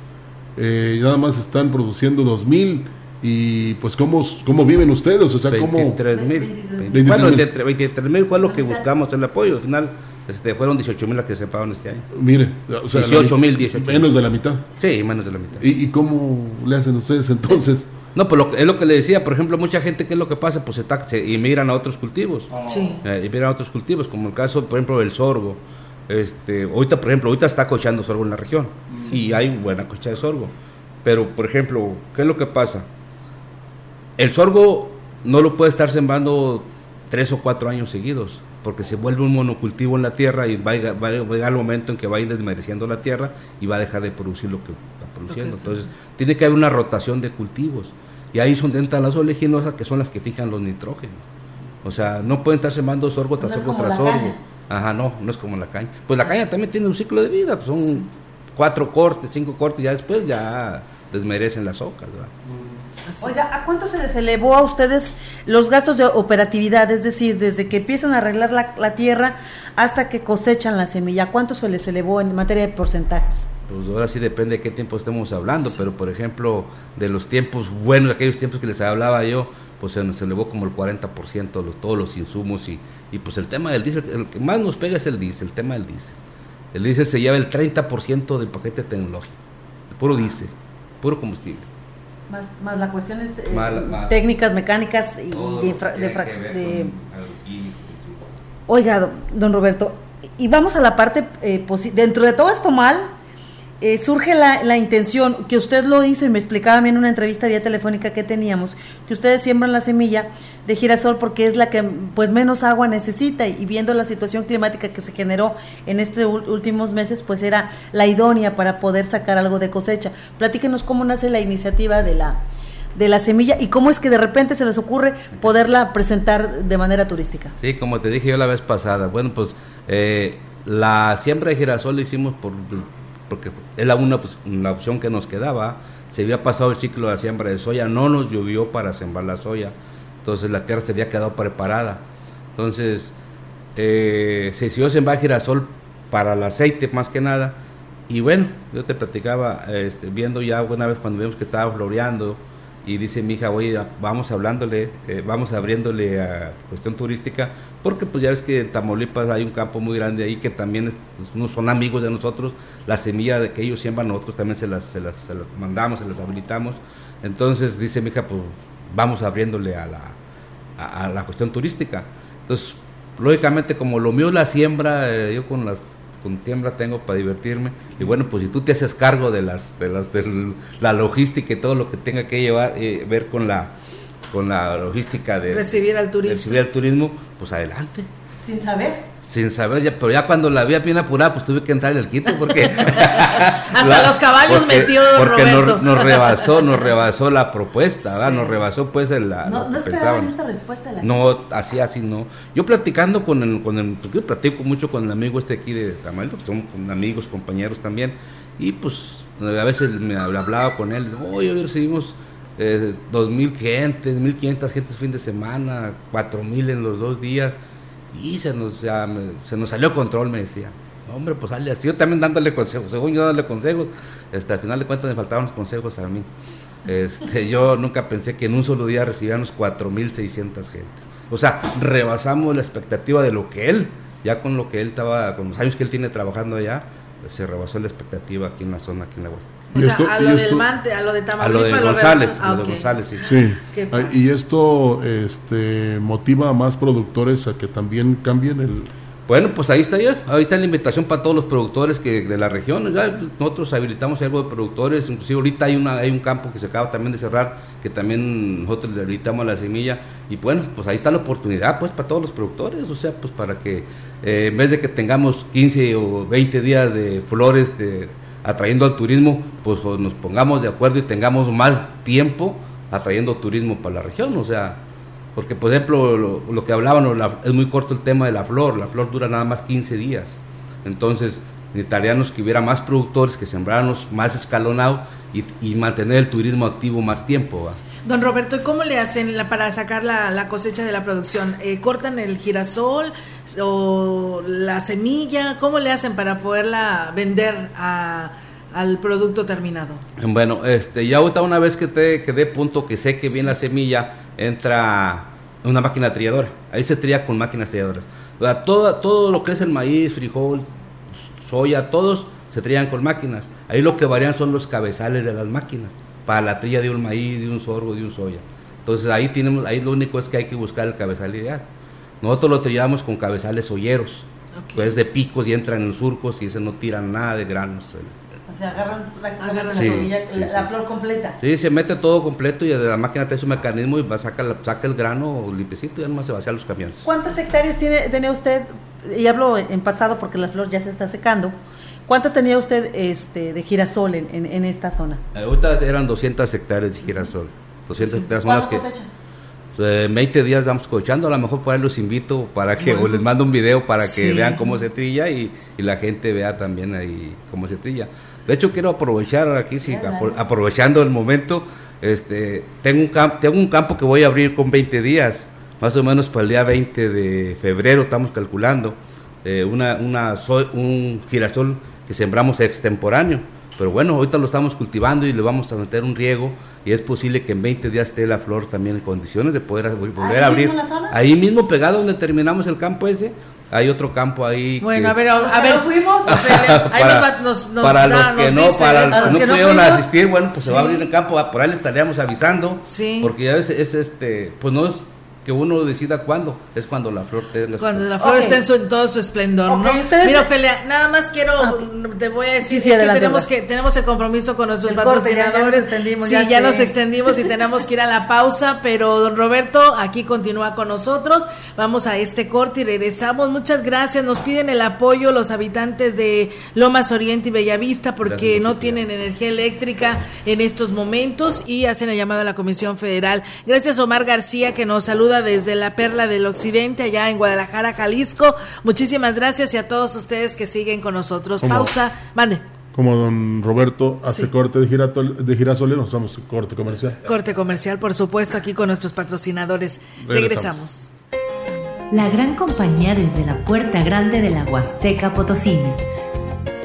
eh, nada más están produciendo 2 mil y pues cómo, cómo viven ustedes, o sea, 23 mil. Bueno, 23 mil fue lo que buscamos el apoyo, al final este, fueron 18 mil las que se pagaron este año. Mire, o sea, 18 mil, 18 Menos de la mitad. Sí, menos de la mitad. ¿Y, cómo le hacen ustedes entonces? No, pues lo, es lo que le decía, por ejemplo, mucha gente, ¿qué es lo que pasa? Pues se, y migran a otros cultivos. Sí. Eh, y migran a otros cultivos, como el caso, por ejemplo, del sorgo. Este, ahorita, por ejemplo, ahorita está cochando sorgo en la región. Sí. Y hay buena cocha de sorgo. Pero, por ejemplo, ¿qué es lo que pasa? El sorgo no lo puede estar sembrando tres o cuatro años seguidos, porque se vuelve un monocultivo en la tierra y va a, llegar el momento en que va a ir desmereciendo la tierra y va a dejar de producir lo que está produciendo. Entonces, tiene que haber una rotación de cultivos. Y ahí son entran las oleaginosas, que son las que fijan los nitrógenos. O sea, no pueden estar sembrando sorgo tras sorgo tras sorgo. Ajá, no, no es como la caña. Pues la caña también tiene un ciclo de vida, pues son cuatro cortes, cinco cortes, ya después ya desmerecen las ocas. Oiga, ¿a cuánto se les elevó a ustedes los gastos de operatividad? Es decir, desde que empiezan a arreglar la, tierra hasta que cosechan la semilla, ¿cuánto se les elevó en materia de porcentajes? Pues ahora sí depende de qué tiempo estemos hablando, pero por ejemplo, de los tiempos buenos, aquellos tiempos que les hablaba yo, pues se nos elevó como el 40% los, todos los insumos y, y pues el tema del diésel, el que más nos pega es el diésel, el tema del diésel. El diésel se lleva el 30% del paquete tecnológico, el puro diésel, puro combustible. Más, más la cuestión es eh, técnicas mecánicas y de, de, Oiga, don Roberto, y vamos a la parte, eh, dentro de todo esto mal, eh, surge la, la, intención, que usted lo hizo y me explicaba a mí en una entrevista vía telefónica que teníamos, que ustedes siembran la semilla de girasol porque es la que pues menos agua necesita y viendo la situación climática que se generó en estos últimos meses, pues era la idónea para poder sacar algo de cosecha. Platíquenos cómo nace la iniciativa de la, de la semilla y cómo es que de repente se les ocurre poderla presentar de manera turística. Sí, como te dije yo la vez pasada, bueno, pues eh, la siembra de girasol la hicimos por porque es la una pues, la opción que nos quedaba. Se había pasado el ciclo de siembra de soya, no nos llovió para sembrar la soya, entonces la tierra se había quedado preparada. Entonces eh, se decidió sembrar girasol para el aceite más que nada. Y bueno, yo te platicaba, este, viendo ya una vez cuando vimos que estaba floreando, y dice mi hija, oye, vamos hablándole, eh, vamos abriéndole a cuestión turística, porque pues ya ves que en Tamaulipas hay un campo muy grande ahí que también pues, son amigos de nosotros, la semilla de que ellos siembran nosotros también se las, se las, mandamos, se las habilitamos, entonces dice mi hija, pues vamos abriéndole a la, a, la cuestión turística. Entonces, lógicamente como lo mío es la siembra, eh, yo con las con tiembla tengo para divertirme. Y bueno, pues si tú te haces cargo de las de las de la logística y todo lo que tenga que llevar eh, ver con la con la logística de recibir al turismo. Recibir al turismo, pues adelante. Sin saber. Sin saber ya, pero ya cuando la vi bien apurada, pues tuve que entrar en el quito porque *laughs* *laughs* hasta los caballos metió porque Nos, rebasó, nos *laughs* rebasó la propuesta, nos rebasó pues el, la, no, no esperaban esta respuesta. no, así, así no. Yo platicando con el, con el, yo platico mucho con el amigo este aquí de Tamal, son amigos, compañeros también, y pues a veces me hablaba con él, oye, hoy recibimos eh, dos mil gentes, mil quinientas gentes fin de semana, cuatro mil en los dos días y se nos, salió control, me decía. Hombre, pues sale así. Yo también dándole consejos, según yo dándole consejos. Este, al final de cuentas me faltaban los consejos a mí. Este, yo nunca pensé que en un solo día recibiéramos 4.600 gentes. O sea, rebasamos la expectativa de lo que él, ya con lo que él estaba, con los años que él tiene trabajando allá, se rebasó la expectativa aquí en la zona, aquí en la Huasteca. O sea, a lo del Mante, a lo de Tamaulipas, a lo de González, a lo de González, sí. sí. Y esto este, motiva a más productores a que también cambien el... Bueno, pues ahí está ya, ahí está la invitación para todos los productores que de la región. Ya nosotros habilitamos algo de productores, inclusive ahorita hay una hay un campo que se acaba también de cerrar, que también nosotros le habilitamos la semilla y bueno, pues ahí está la oportunidad pues para todos los productores, o sea, pues para que eh, en vez de que tengamos 15 o 20 días de flores de atrayendo al turismo, pues nos pongamos de acuerdo y tengamos más tiempo atrayendo turismo para la región, o sea, porque por ejemplo lo, que hablaban, es muy corto el tema de la flor, la flor dura nada más 15 días, entonces necesitaríamos que hubiera más productores, que sembráramos más escalonado y, mantener el turismo activo más tiempo. Don Roberto, ¿y cómo le hacen para sacar la, cosecha de la producción? Eh, ¿Cortan el girasol o la semilla? ¿Cómo le hacen para poderla vender al producto terminado? Bueno, este, ya ahorita una vez que te quedé punto que sé que viene la semilla, entra una máquina trilladora. Ahí se trilla con máquinas trilladoras. O sea, todo, todo lo que es el maíz, frijol, soya, todos se trillan con máquinas. Ahí lo que varían son los cabezales de las máquinas para la trilla de un maíz, de un sorgo, de un soya. Entonces ahí tenemos, ahí lo único es que hay que buscar el cabezal ideal. Nosotros lo trillamos con cabezales olleros, pues de picos y entran en surcos y ese no tiran nada de granos. O sea, agarran, agarran la, flor completa. Sí, se mete todo completo y la máquina tiene su mecanismo y va, saca, saca el grano limpiecito y ya nomás se vacía los camiones. ¿Cuántas hectáreas tiene, tiene usted? Y hablo en pasado porque la flor ya se está secando. ¿Cuántas tenía usted este, de girasol en, en, esta zona? Ahorita eran 200 hectáreas de girasol. 200 hectáreas son las que... Eh, 20 días damos cosechando, a lo mejor por ahí los invito para que, o les mando un video para que vean cómo se trilla y, y, la gente vea también ahí cómo se trilla. De hecho, quiero aprovechar aquí, sí, aprovechando el momento, este, tengo, un campo, tengo un campo que voy a abrir con 20 días, más o menos para el día 20 de febrero estamos calculando, eh, una, una, un girasol que sembramos extemporáneo. Pero bueno, ahorita lo estamos cultivando y le vamos a meter un riego y es posible que en 20 días esté la flor también en condiciones de poder volver a abrir. Ahí mismo pegado donde terminamos el campo ese, hay otro campo ahí. Bueno, a ver, a, ver, fuimos. *laughs* ahí para, nos, nos, para los que no, para los que no pudieron asistir, bueno, pues se va a abrir el campo, por ahí le estaríamos avisando. Sí. Porque ya es, es este, pues no es que uno decida cuándo, es cuando la flor tenga Cuando la flor esté en, todo su esplendor, ¿no? Mira, Ophelia, nada más quiero, ah, te voy a decir que tenemos que tenemos el compromiso con nuestros patrocinadores. ya nos sí, ya, nos extendimos y tenemos que ir a la pausa, pero don Roberto aquí continúa con nosotros. Vamos a este corte y regresamos. Muchas gracias. Nos piden el apoyo los habitantes de Lomas Oriente y Bellavista porque no tienen energía eléctrica en estos momentos y hacen la llamada a la Comisión Federal. Gracias Omar García que nos saluda desde la Perla del Occidente, allá en Guadalajara, Jalisco. Muchísimas gracias y a todos ustedes que siguen con nosotros. Pausa, mande. Como don Roberto hace corte de, giratol, de girasoles, nos vamos corte comercial. Corte comercial, por supuesto, aquí con nuestros patrocinadores. Regresamos. La gran compañía desde la puerta grande de la Huasteca Potosina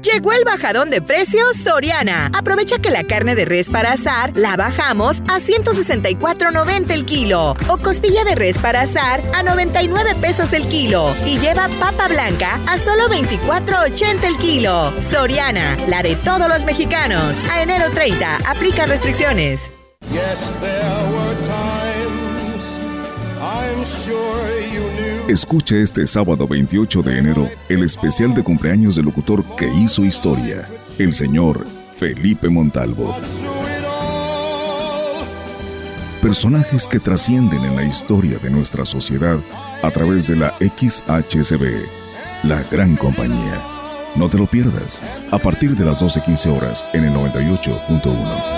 Llegó el bajadón de precios Soriana. Aprovecha que la carne de res para asar la bajamos a 164.90 el kilo o costilla de res para asar a 99 pesos el kilo y lleva papa blanca a solo 24.80 el kilo. Soriana, la de todos los mexicanos. A enero 30, aplica restricciones. Escuche este sábado 28 de enero el especial de cumpleaños del locutor que hizo historia, el señor Felipe Montalvo. Personajes que trascienden en la historia de nuestra sociedad a través de la XHCB, la gran compañía. No te lo pierdas, a partir de las 12.15 horas en el 98.1.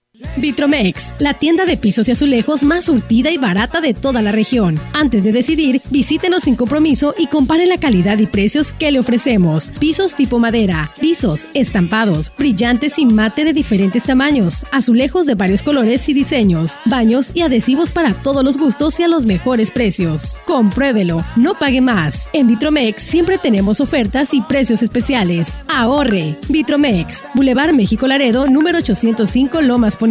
Vitromex, la tienda de pisos y azulejos más surtida y barata de toda la región. Antes de decidir, visítenos sin compromiso y compare la calidad y precios que le ofrecemos. Pisos tipo madera, pisos, estampados, brillantes y mate de diferentes tamaños, azulejos de varios colores y diseños, baños y adhesivos para todos los gustos y a los mejores precios. Compruébelo, no pague más. En Vitromex siempre tenemos ofertas y precios especiales. Ahorre. Vitromex, Boulevard México Laredo, número 805 Lomas Poniente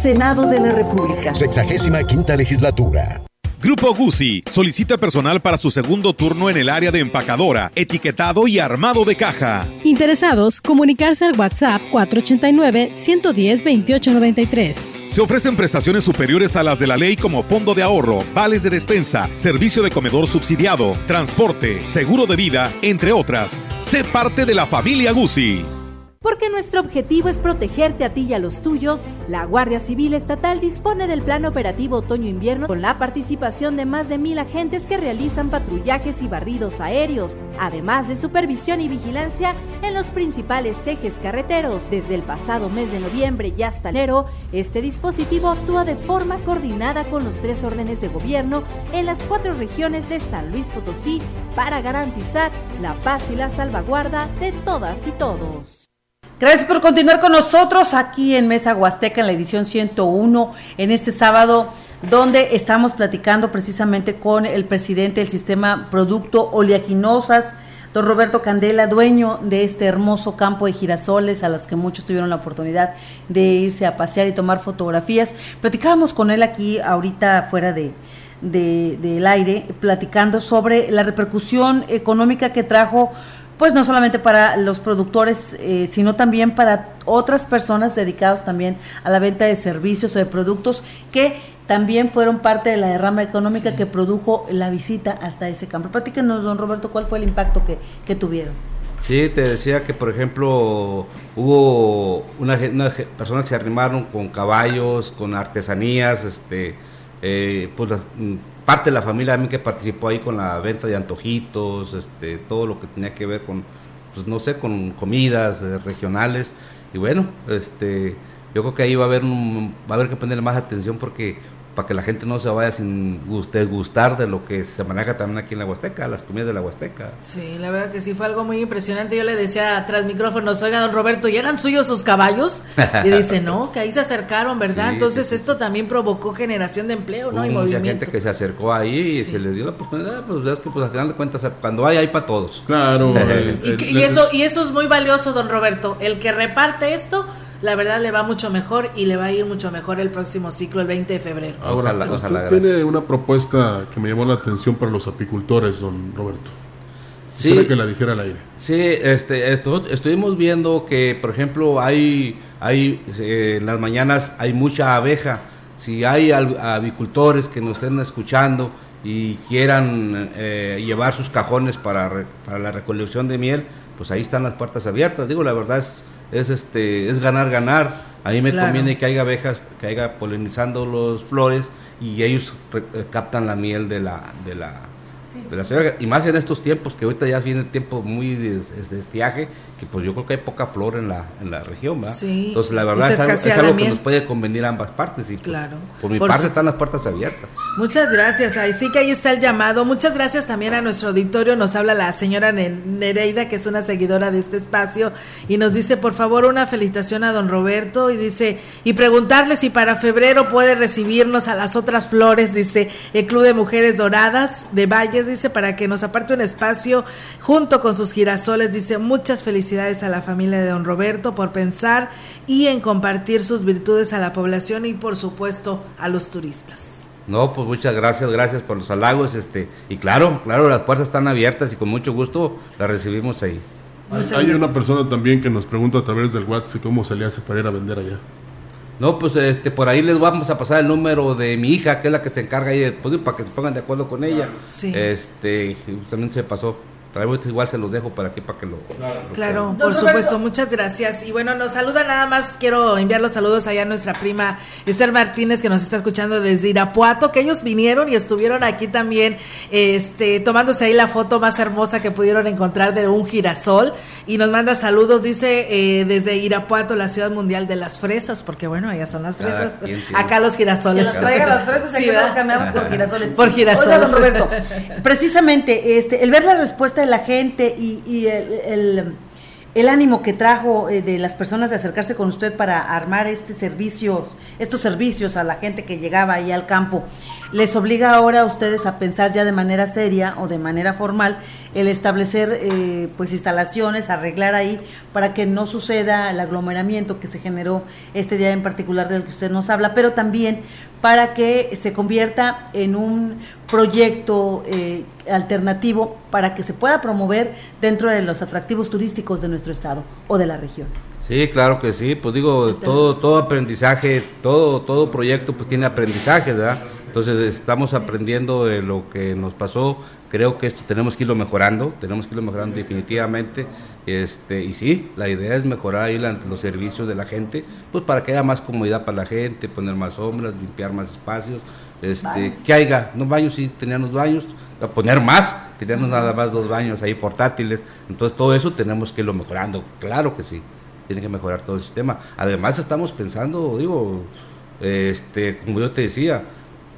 Senado de la República. Sexagésima quinta legislatura. Grupo Guzzi solicita personal para su segundo turno en el área de empacadora, etiquetado y armado de caja. Interesados, comunicarse al WhatsApp 489-110-2893. Se ofrecen prestaciones superiores a las de la ley como fondo de ahorro, vales de despensa, servicio de comedor subsidiado, transporte, seguro de vida, entre otras. Sé parte de la familia Guzzi. Porque nuestro objetivo es protegerte a ti y a los tuyos, la Guardia Civil Estatal dispone del Plan Operativo Otoño-Invierno con la participación de más de mil agentes que realizan patrullajes y barridos aéreos, además de supervisión y vigilancia en los principales ejes carreteros. Desde el pasado mes de noviembre y hasta enero, este dispositivo actúa de forma coordinada con los tres órdenes de gobierno en las cuatro regiones de San Luis Potosí para garantizar la paz y la salvaguarda de todas y todos. Gracias por continuar con nosotros aquí en Mesa Huasteca en la edición 101 en este sábado donde estamos platicando precisamente con el presidente del sistema Producto Oleaginosas, don Roberto Candela, dueño de este hermoso campo de girasoles a los que muchos tuvieron la oportunidad de irse a pasear y tomar fotografías. Platicábamos con él aquí ahorita fuera de, del aire platicando sobre la repercusión económica que trajo pues no solamente para los productores, eh, sino también para otras personas dedicadas también a la venta de servicios o de productos que también fueron parte de la derrama económica que produjo la visita hasta ese campo. Platíquenos, don Roberto, cuál fue el impacto que, que tuvieron. Sí, te decía que, por ejemplo, hubo una, una personas que se arrimaron con caballos, con artesanías, este, eh, pues mm, parte de la familia también que participó ahí con la venta de antojitos, este, todo lo que tenía que ver con, pues no sé, con comidas eh, regionales. Y bueno, este, yo creo que ahí va a haber va a haber que ponerle más atención porque para que la gente no se vaya sin gustar de lo que se maneja también aquí en la Huasteca, las comidas de la Huasteca. Sí, la verdad que sí fue algo muy impresionante. Yo le decía tras micrófonos, oiga, don Roberto, ¿y eran suyos sus caballos? Y dice, no, *laughs* que ahí se acercaron, ¿verdad? Entonces esto también provocó generación de empleo, ¿no? Hubo y mucha movimiento. gente que se acercó ahí y se les dio la oportunidad, pues es que pues al final de cuentas, cuando hay, hay para todos. Claro. y, que- y eso, y eso es muy valioso, don Roberto. El que reparte esto, la verdad le va mucho mejor y le va a ir mucho mejor el próximo ciclo, el 20 de febrero. Ahora, Ojalá, usted ojalá, tiene una propuesta que me llamó la atención para los apicultores, don Roberto. Sí. Que la dijera al aire. Sí, este, esto- estuvimos viendo que, por ejemplo, hay, hay eh, en las mañanas hay mucha abeja. Si hay al- avicultores que nos estén escuchando y quieran eh, llevar sus cajones para, re- para la recolección de miel, pues ahí están las puertas abiertas. Digo, la verdad es, es este, es ganar, ganar. A mí me Claro. conviene que haya abejas, que haya polinizando los flores y ellos eh, captan la miel de la, de la, de la ciudad. Y más en estos tiempos, que ahorita ya viene el tiempo muy de, de- estiaje, que pues yo creo que hay poca flor en la, en la región, ¿verdad? Sí. Entonces la verdad es algo, es que nos puede convenir a ambas partes. Y pues, Claro. por mi Por parte su- están las puertas abiertas. Muchas gracias. Ahí sí que ahí está el llamado. Muchas gracias también a nuestro auditorio. Nos habla la señora Ne- Nereida, que es una seguidora de este espacio, y nos dice, por favor, una felicitación a don Roberto. Y dice, y preguntarle si para febrero puede recibirnos a las otras flores, dice el Club de Mujeres Doradas de Dice, para que nos aparte un espacio junto con sus girasoles. Dice, muchas felicidades a la familia de don Roberto por pensar y en compartir sus virtudes a la población y, por supuesto, a los turistas. No, pues muchas gracias, gracias por los halagos, este, y claro, claro, las puertas están abiertas y con mucho gusto las recibimos ahí. Hay, Muchas hay gracias. una persona también que nos pregunta a través del WhatsApp cómo se le hace para ir a vender allá. No, pues este, por ahí les vamos a pasar el número de mi hija, que es la que se encarga ahí, de- pues, para que se pongan de acuerdo con ella. Sí. Este, también se pasó. Traemos igual se los dejo para aquí para que lo. lo Claro, pongan. por supuesto, muchas gracias. Y bueno, nos saluda nada más, quiero enviar los saludos allá a nuestra prima Esther Martínez que nos está escuchando desde Irapuato, que ellos vinieron y estuvieron aquí también este tomándose ahí la foto más hermosa que pudieron encontrar de un girasol y nos manda saludos, dice eh, desde Irapuato, la ciudad mundial de las fresas, porque bueno, allá son las fresas. Acá los Que girasoles. nos traigan las fresas, Sí, aquí las cambiamos por girasoles. Por girasoles. Oiga, don Roberto, precisamente este, el ver la respuesta de la gente y, y el, el- ánimo que trajo eh, de las personas de acercarse con usted para armar este servicios, estos servicios a la gente que llegaba ahí al campo, les obliga ahora a ustedes a pensar ya de manera seria o de manera formal el establecer eh, pues instalaciones, arreglar ahí para que no suceda el aglomeramiento que se generó este día en particular del que usted nos habla, pero también para que se convierta en un proyecto eh, alternativo para que se pueda promover dentro de los atractivos turísticos de nuestro estado o de la región. Sí, claro que sí, pues digo, todo, todo aprendizaje, todo, todo proyecto pues tiene aprendizaje, ¿verdad? Entonces estamos aprendiendo de lo que nos pasó, creo que esto tenemos que irlo mejorando, tenemos que irlo mejorando definitivamente, este, y sí, la idea es mejorar ahí la- los servicios de la gente, pues para que haya más comodidad para la gente, poner más sombras, limpiar más espacios, este, Baños. que haya, no baños, sí, teníamos baños, a poner más, teníamos nada más dos baños ahí portátiles, entonces todo eso tenemos que irlo mejorando, claro que sí tiene que mejorar todo el sistema. Además estamos pensando, digo, este, como yo te decía,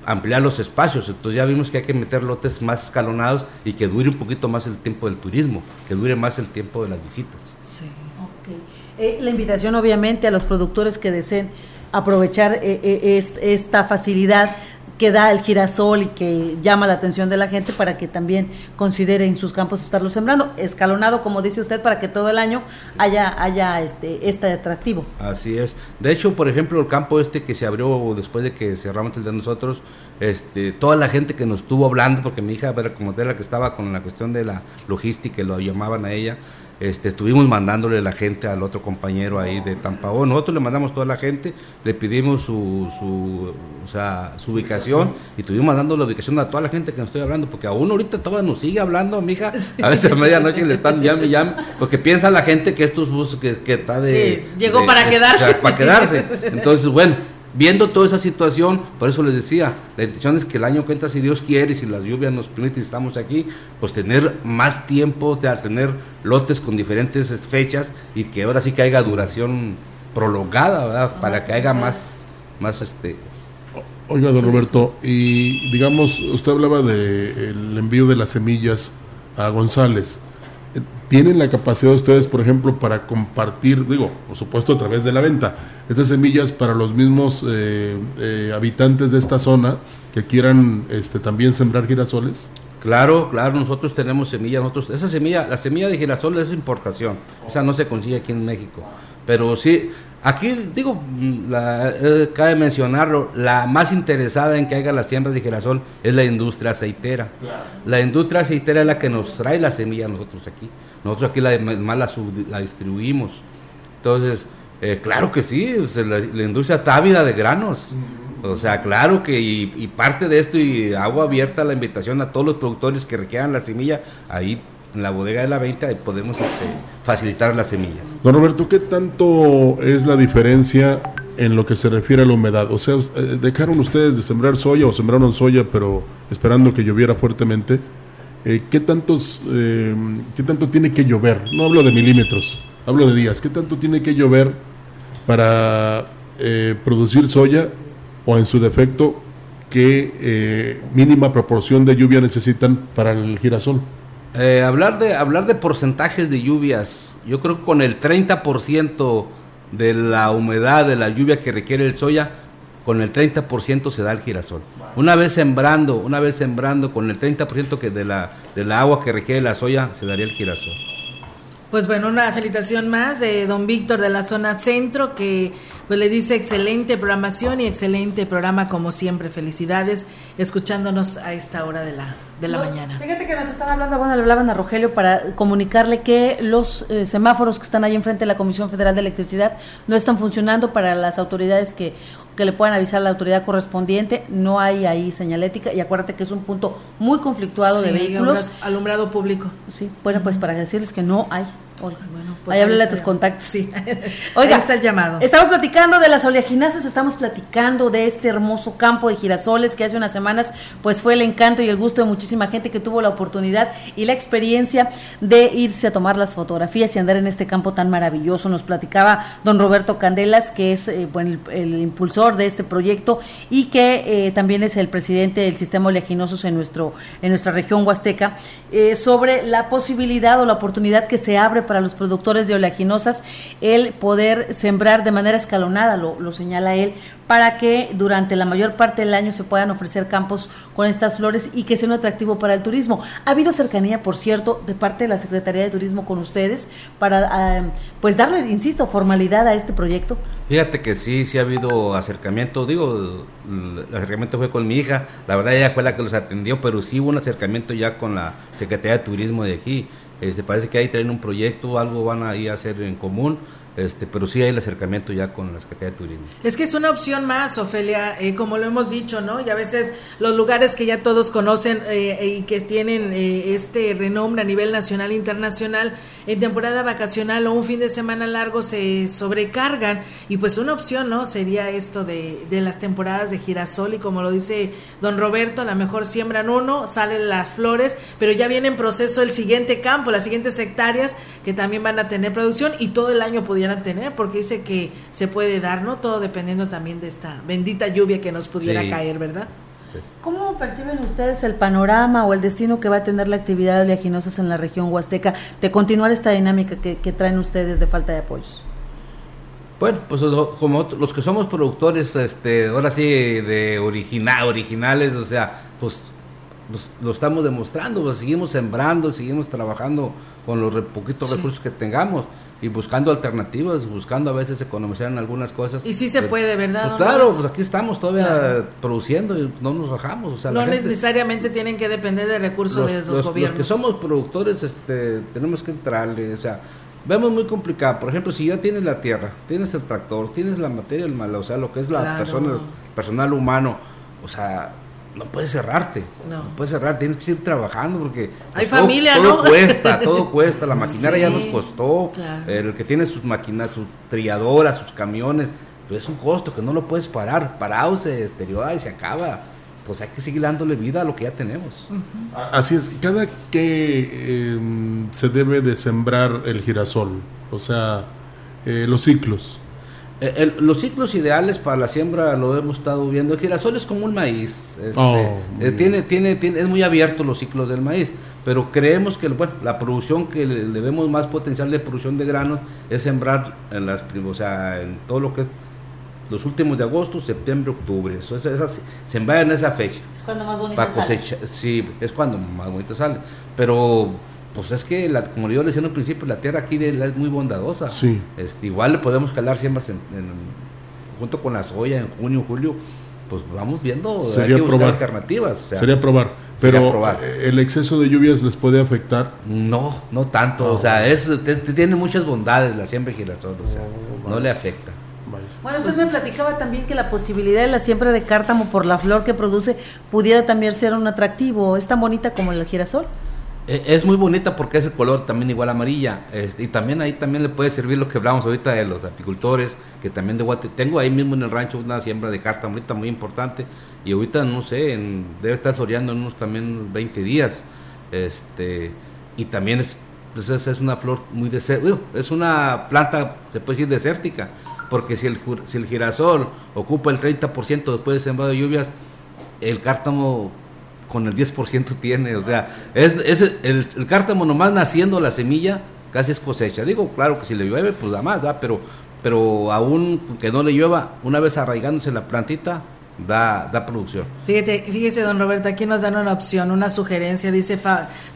ampliar los espacios. Entonces ya vimos que hay que meter lotes más escalonados y que dure un poquito más el tiempo del turismo, que dure más el tiempo de las visitas. Sí. Ok. Eh, la invitación obviamente a los productores que deseen aprovechar eh, eh, est- esta facilidad que da el girasol y que llama la atención de la gente para que también considere en sus campos estarlo sembrando, escalonado como dice usted para que todo el año haya haya este este atractivo. Así es. De hecho, por ejemplo, el campo este que se abrió después de que cerramos el de nosotros, este, toda la gente que nos estuvo hablando, porque mi hija, como de la que estaba con la cuestión de la logística, lo llamaban a ella, este, estuvimos mandándole la gente al otro compañero ahí de Tampao. Nosotros le mandamos toda la gente, le pedimos su, su, o sea, su ubicación y estuvimos mandando la ubicación a toda la gente que nos estoy hablando, porque aún ahorita todavía nos sigue hablando, mija. A veces a medianoche le están llame llame, porque piensa la gente que estos bus que, que está de. llegó para quedarse. para quedarse. Entonces, bueno viendo toda esa situación, por eso les decía, la intención es que el año que entra, si Dios quiere y si las lluvias nos permiten, estamos aquí, pues tener más tiempo, de tener lotes con diferentes fechas y que ahora sí que haya duración prolongada, ¿verdad? Para que haya más, más este... Oiga, don Roberto, y digamos, usted hablaba del envío de las semillas a González. ¿Tienen la capacidad ustedes, por ejemplo, para compartir, digo, por supuesto a través de la venta, estas semillas para los mismos eh, eh, habitantes de esta zona que quieran este, también sembrar girasoles? Claro, claro, nosotros tenemos semillas, nosotros, esa semilla, la semilla de girasol es importación, esa no se consigue aquí en México, pero sí, aquí digo, la, eh, cabe mencionarlo, la más interesada en que haga las siembras de girasol es la industria aceitera. La industria aceitera es la que nos trae la semilla nosotros aquí. Nosotros aquí la, más la, distribuimos. Entonces, eh, claro que sí, la, industria está ávida de granos. O sea, claro que y, parte de esto y hago abierta la invitación a todos los productores que requieran la semilla, ahí en la bodega de la venta podemos este, facilitar la semilla. Don Roberto, ¿qué tanto es la diferencia en lo que se refiere a la humedad? O sea, eh, ¿dejaron ustedes de sembrar soya o sembraron soya pero esperando que lloviera fuertemente? Eh, ¿qué, tantos, eh, ¿qué tanto tiene que llover? No hablo de milímetros, hablo de días. ¿Qué tanto tiene que llover para eh, producir soya o en su defecto qué mínima proporción de lluvia necesitan para el girasol? Hablar, de, hablar de porcentajes de lluvias, yo creo que con el 30% de la humedad de la lluvia que requiere el soya, con el 30% se da el girasol. Una vez sembrando, una vez sembrando con el 30% que de la, de la agua que requiere la soya, se daría el girasol. Pues bueno, una felicitación más de don Víctor de la zona centro que pues le dice excelente programación y excelente programa como siempre. Felicidades escuchándonos a esta hora de la, de la mañana. Fíjate que nos están hablando, bueno, le hablaban a Rogelio para comunicarle que los eh, semáforos que están ahí enfrente de la Comisión Federal de Electricidad no están funcionando para las autoridades que que le puedan avisar a la autoridad correspondiente. No hay ahí señalética y acuérdate que es un punto muy conflictuado de vehículos. Alumbrado público. Sí, bueno, pues para decirles que no hay. Bueno, pues ahí háblale a tus contactos. Sí. *laughs* Oiga, está el llamado. Estamos platicando de las oleaginazos, estamos platicando de este hermoso campo de girasoles que hace unas semanas pues fue el encanto y el gusto de muchísima gente que tuvo la oportunidad y la experiencia de irse a tomar las fotografías y andar en este campo tan maravilloso. Nos platicaba don Roberto Candelas, que es eh, bueno, el, impulsor de este proyecto y que eh, también es el presidente del sistema oleaginosos en, nuestro, en nuestra región huasteca, eh, sobre la posibilidad o la oportunidad que se abre para los productores de oleaginosas el poder sembrar de manera escalonada, lo, señala él, para que durante la mayor parte del año se puedan ofrecer campos con estas flores y que sea un atractivo para el turismo. Ha habido cercanía, por cierto, de parte de la Secretaría de Turismo con ustedes para, ah, pues, darle, insisto, formalidad a este proyecto. Fíjate que sí, sí ha habido acercamiento. Digo, el acercamiento fue con mi hija. La verdad ella fue la que los atendió, pero sí hubo un acercamiento ya con la Secretaría de Turismo de aquí. Este, parece que ahí traen un proyecto, algo van a ir a hacer en común. Este, pero sí hay el acercamiento ya con la Secretaría de Turismo. Es que es una opción más, Ofelia, eh, como lo hemos dicho, ¿no? Y a veces los lugares que ya todos conocen eh, y que tienen eh, este renombre a nivel nacional e internacional, en temporada vacacional o un fin de semana largo se sobrecargan y pues una opción, ¿no? Sería esto de, de las temporadas de girasol y como lo dice don Roberto, a lo mejor siembran uno, salen las flores, pero ya viene en proceso el siguiente campo, las siguientes hectáreas que también van a tener producción y todo el año pudieran tener, porque dice que se puede dar, ¿no? Todo dependiendo también de esta bendita lluvia que nos pudiera caer, ¿verdad? ¿Cómo perciben ustedes el panorama o el destino que va a tener la actividad de oleaginosas en la región huasteca de continuar esta dinámica que, traen ustedes de falta de apoyos? Bueno, pues como los que somos productores, este, ahora sí, de original, originales, o sea, pues, pues lo estamos demostrando, pues seguimos sembrando, seguimos trabajando con los poquitos recursos que tengamos y buscando alternativas, buscando a veces economizar en algunas cosas. Y sí se puede, ¿verdad? Pues claro, pues aquí estamos todavía produciendo y no nos bajamos. O sea, no necesariamente tienen que depender de recursos de esos gobiernos. Los que somos productores este, tenemos que entrarle, o sea, vemos muy complicado. Por ejemplo, si ya tienes la tierra, tienes el tractor, tienes la materia el mal, o sea, lo que es la persona, personal humano, o sea, no puedes cerrarte, no. puedes cerrar, tienes que seguir trabajando porque hay pues, familia, todo, todo cuesta, todo *laughs* cuesta, la maquinaria ya nos costó, el que tiene sus máquinas, sus trilladoras, sus camiones, pues es un costo que no lo puedes parar, parado se deteriora y se acaba. Pues hay que seguir dándole vida a lo que ya tenemos. Así es, cada que em, se debe de sembrar el girasol, o sea, eh, los ciclos. Eh, los ciclos ideales para la siembra lo hemos estado viendo. El girasol es como un maíz. Este, oh, eh, tiene, tiene, tiene, es muy abierto los ciclos del maíz. Pero creemos que bueno, la producción que le, vemos más potencial de producción de granos es sembrar en las, o sea, en todo lo que es los últimos de agosto, septiembre, octubre. Eso es, sembrar en esa fecha. Es cuando más bonito sale. Sí, es cuando más bonito sale. Pero pues es que, la, como yo le decía al principio, la tierra aquí es muy bondadosa. Sí. Este, igual le podemos calar siembras junto con la soya en junio, julio. Pues vamos viendo, Sería hay que buscar alternativas. Sería probar. Pero el exceso de lluvias les puede afectar. No, no tanto. O sea, es, tiene muchas bondades la siembra de girasol. O sea, oh, no le afecta. Bueno, usted me platicaba también que la posibilidad de la siembra de cártamo por la flor que produce pudiera también ser un atractivo. ¿Es tan bonita como el girasol? E, es muy bonita porque es el color también igual amarilla. Este, y también ahí también le puede servir lo que hablamos ahorita de los apicultores, que también de Guate. Tengo ahí mismo en el rancho una siembra de carta ahorita muy importante. Y ahorita no sé, debe estar soleando en unos también 20 días. Este, y también es, pues es, una flor muy desértica, es una planta, se puede decir, desértica. Porque si el, si el girasol ocupa el 30% después de sembrado de lluvias, el cártamo con el 10% tiene, o sea, es, es el, el, cártamo nomás naciendo la semilla, casi es cosecha. Digo, claro que si le llueve, pues da más, ¿verdad? Pero, pero aún que no le llueva, una vez arraigándose la plantita, da, da producción. Fíjate, fíjese, don Roberto, aquí nos dan una opción, una sugerencia. Dice,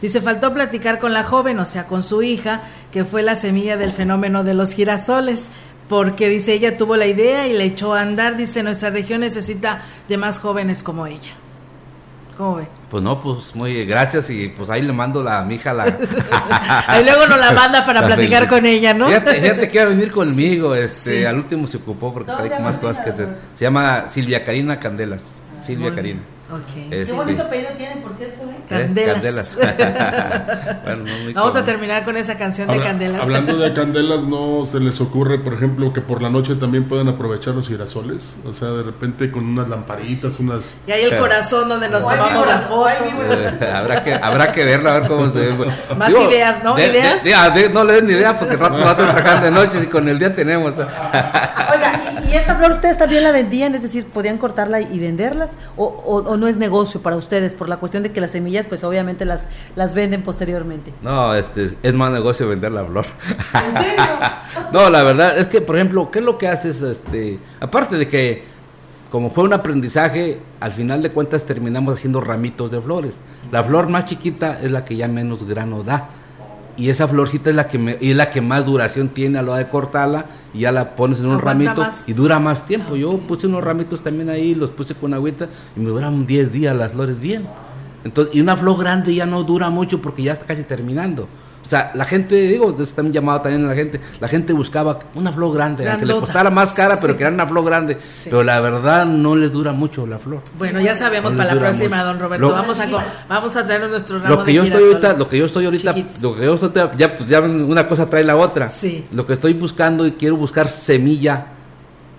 dice, faltó platicar con la joven, o sea, con su hija, que fue la semilla del fenómeno de los girasoles porque dice ella tuvo la idea y le echó a andar, dice nuestra región necesita de más jóvenes como ella. ¿Cómo ve? Pues no, pues muy gracias y pues ahí le mando la, a mi hija la... *laughs* ahí luego nos la *laughs* manda para platicar con ella, ¿no? Fíjate, fíjate que iba a venir conmigo, este, al último se ocupó porque hay más cosas que hacer. Se llama Silvia Karina Candelas, Silvia Karina. Okay. Qué bonito apellido tienen, por cierto, ¿eh? Candelas. *laughs* *laughs* Vamos a terminar con esa canción de Candelas. Hablando de *laughs* Candelas, ¿no se les ocurre, por ejemplo, que por la noche también pueden aprovechar los girasoles? O sea, de repente con unas lamparitas, unas... Y ahí el corazón donde nos tomamos la foto. Eh, habrá, que, habrá que verlo, a ver cómo se ve. Más ideas, ¿no? ¿Ideas? no le den ni idea porque rato va a trabajar de noche y con el día tenemos. ¿Y esta flor ustedes también la vendían? Es decir, ¿podían cortarla y venderlas? ¿O, o no es negocio para ustedes por la cuestión de que las semillas pues obviamente las, las venden posteriormente? No, este, es más negocio vender la flor. ¿En serio? *laughs* no, la verdad es que, por ejemplo, ¿qué es lo que haces? Este, aparte de que como fue un aprendizaje, al final de cuentas terminamos haciendo ramitos de flores. La flor más chiquita es la que ya menos grano da y esa florcita es la que me, es la que más duración tiene a la hora de cortarla y ya la pones en un ramito y dura más tiempo. Yo puse unos ramitos también ahí, los puse con agüita y me duran 10 días las flores bien. Entonces, y una flor grande ya no dura mucho porque ya está casi terminando. O sea, la gente, digo, está llamado también a la gente, la gente buscaba una flor grande, que le costara más cara, pero que era una flor grande. Pero la verdad no le dura mucho la flor. Bueno, ya sabemos para la próxima, don Roberto. vamos, a, vamos a traer nuestro ramo lo que de yo estoy ahorita, Lo que yo estoy ahorita, lo que yo estoy, ya, pues, ya una cosa trae la otra. Sí. Lo que estoy buscando y quiero buscar semilla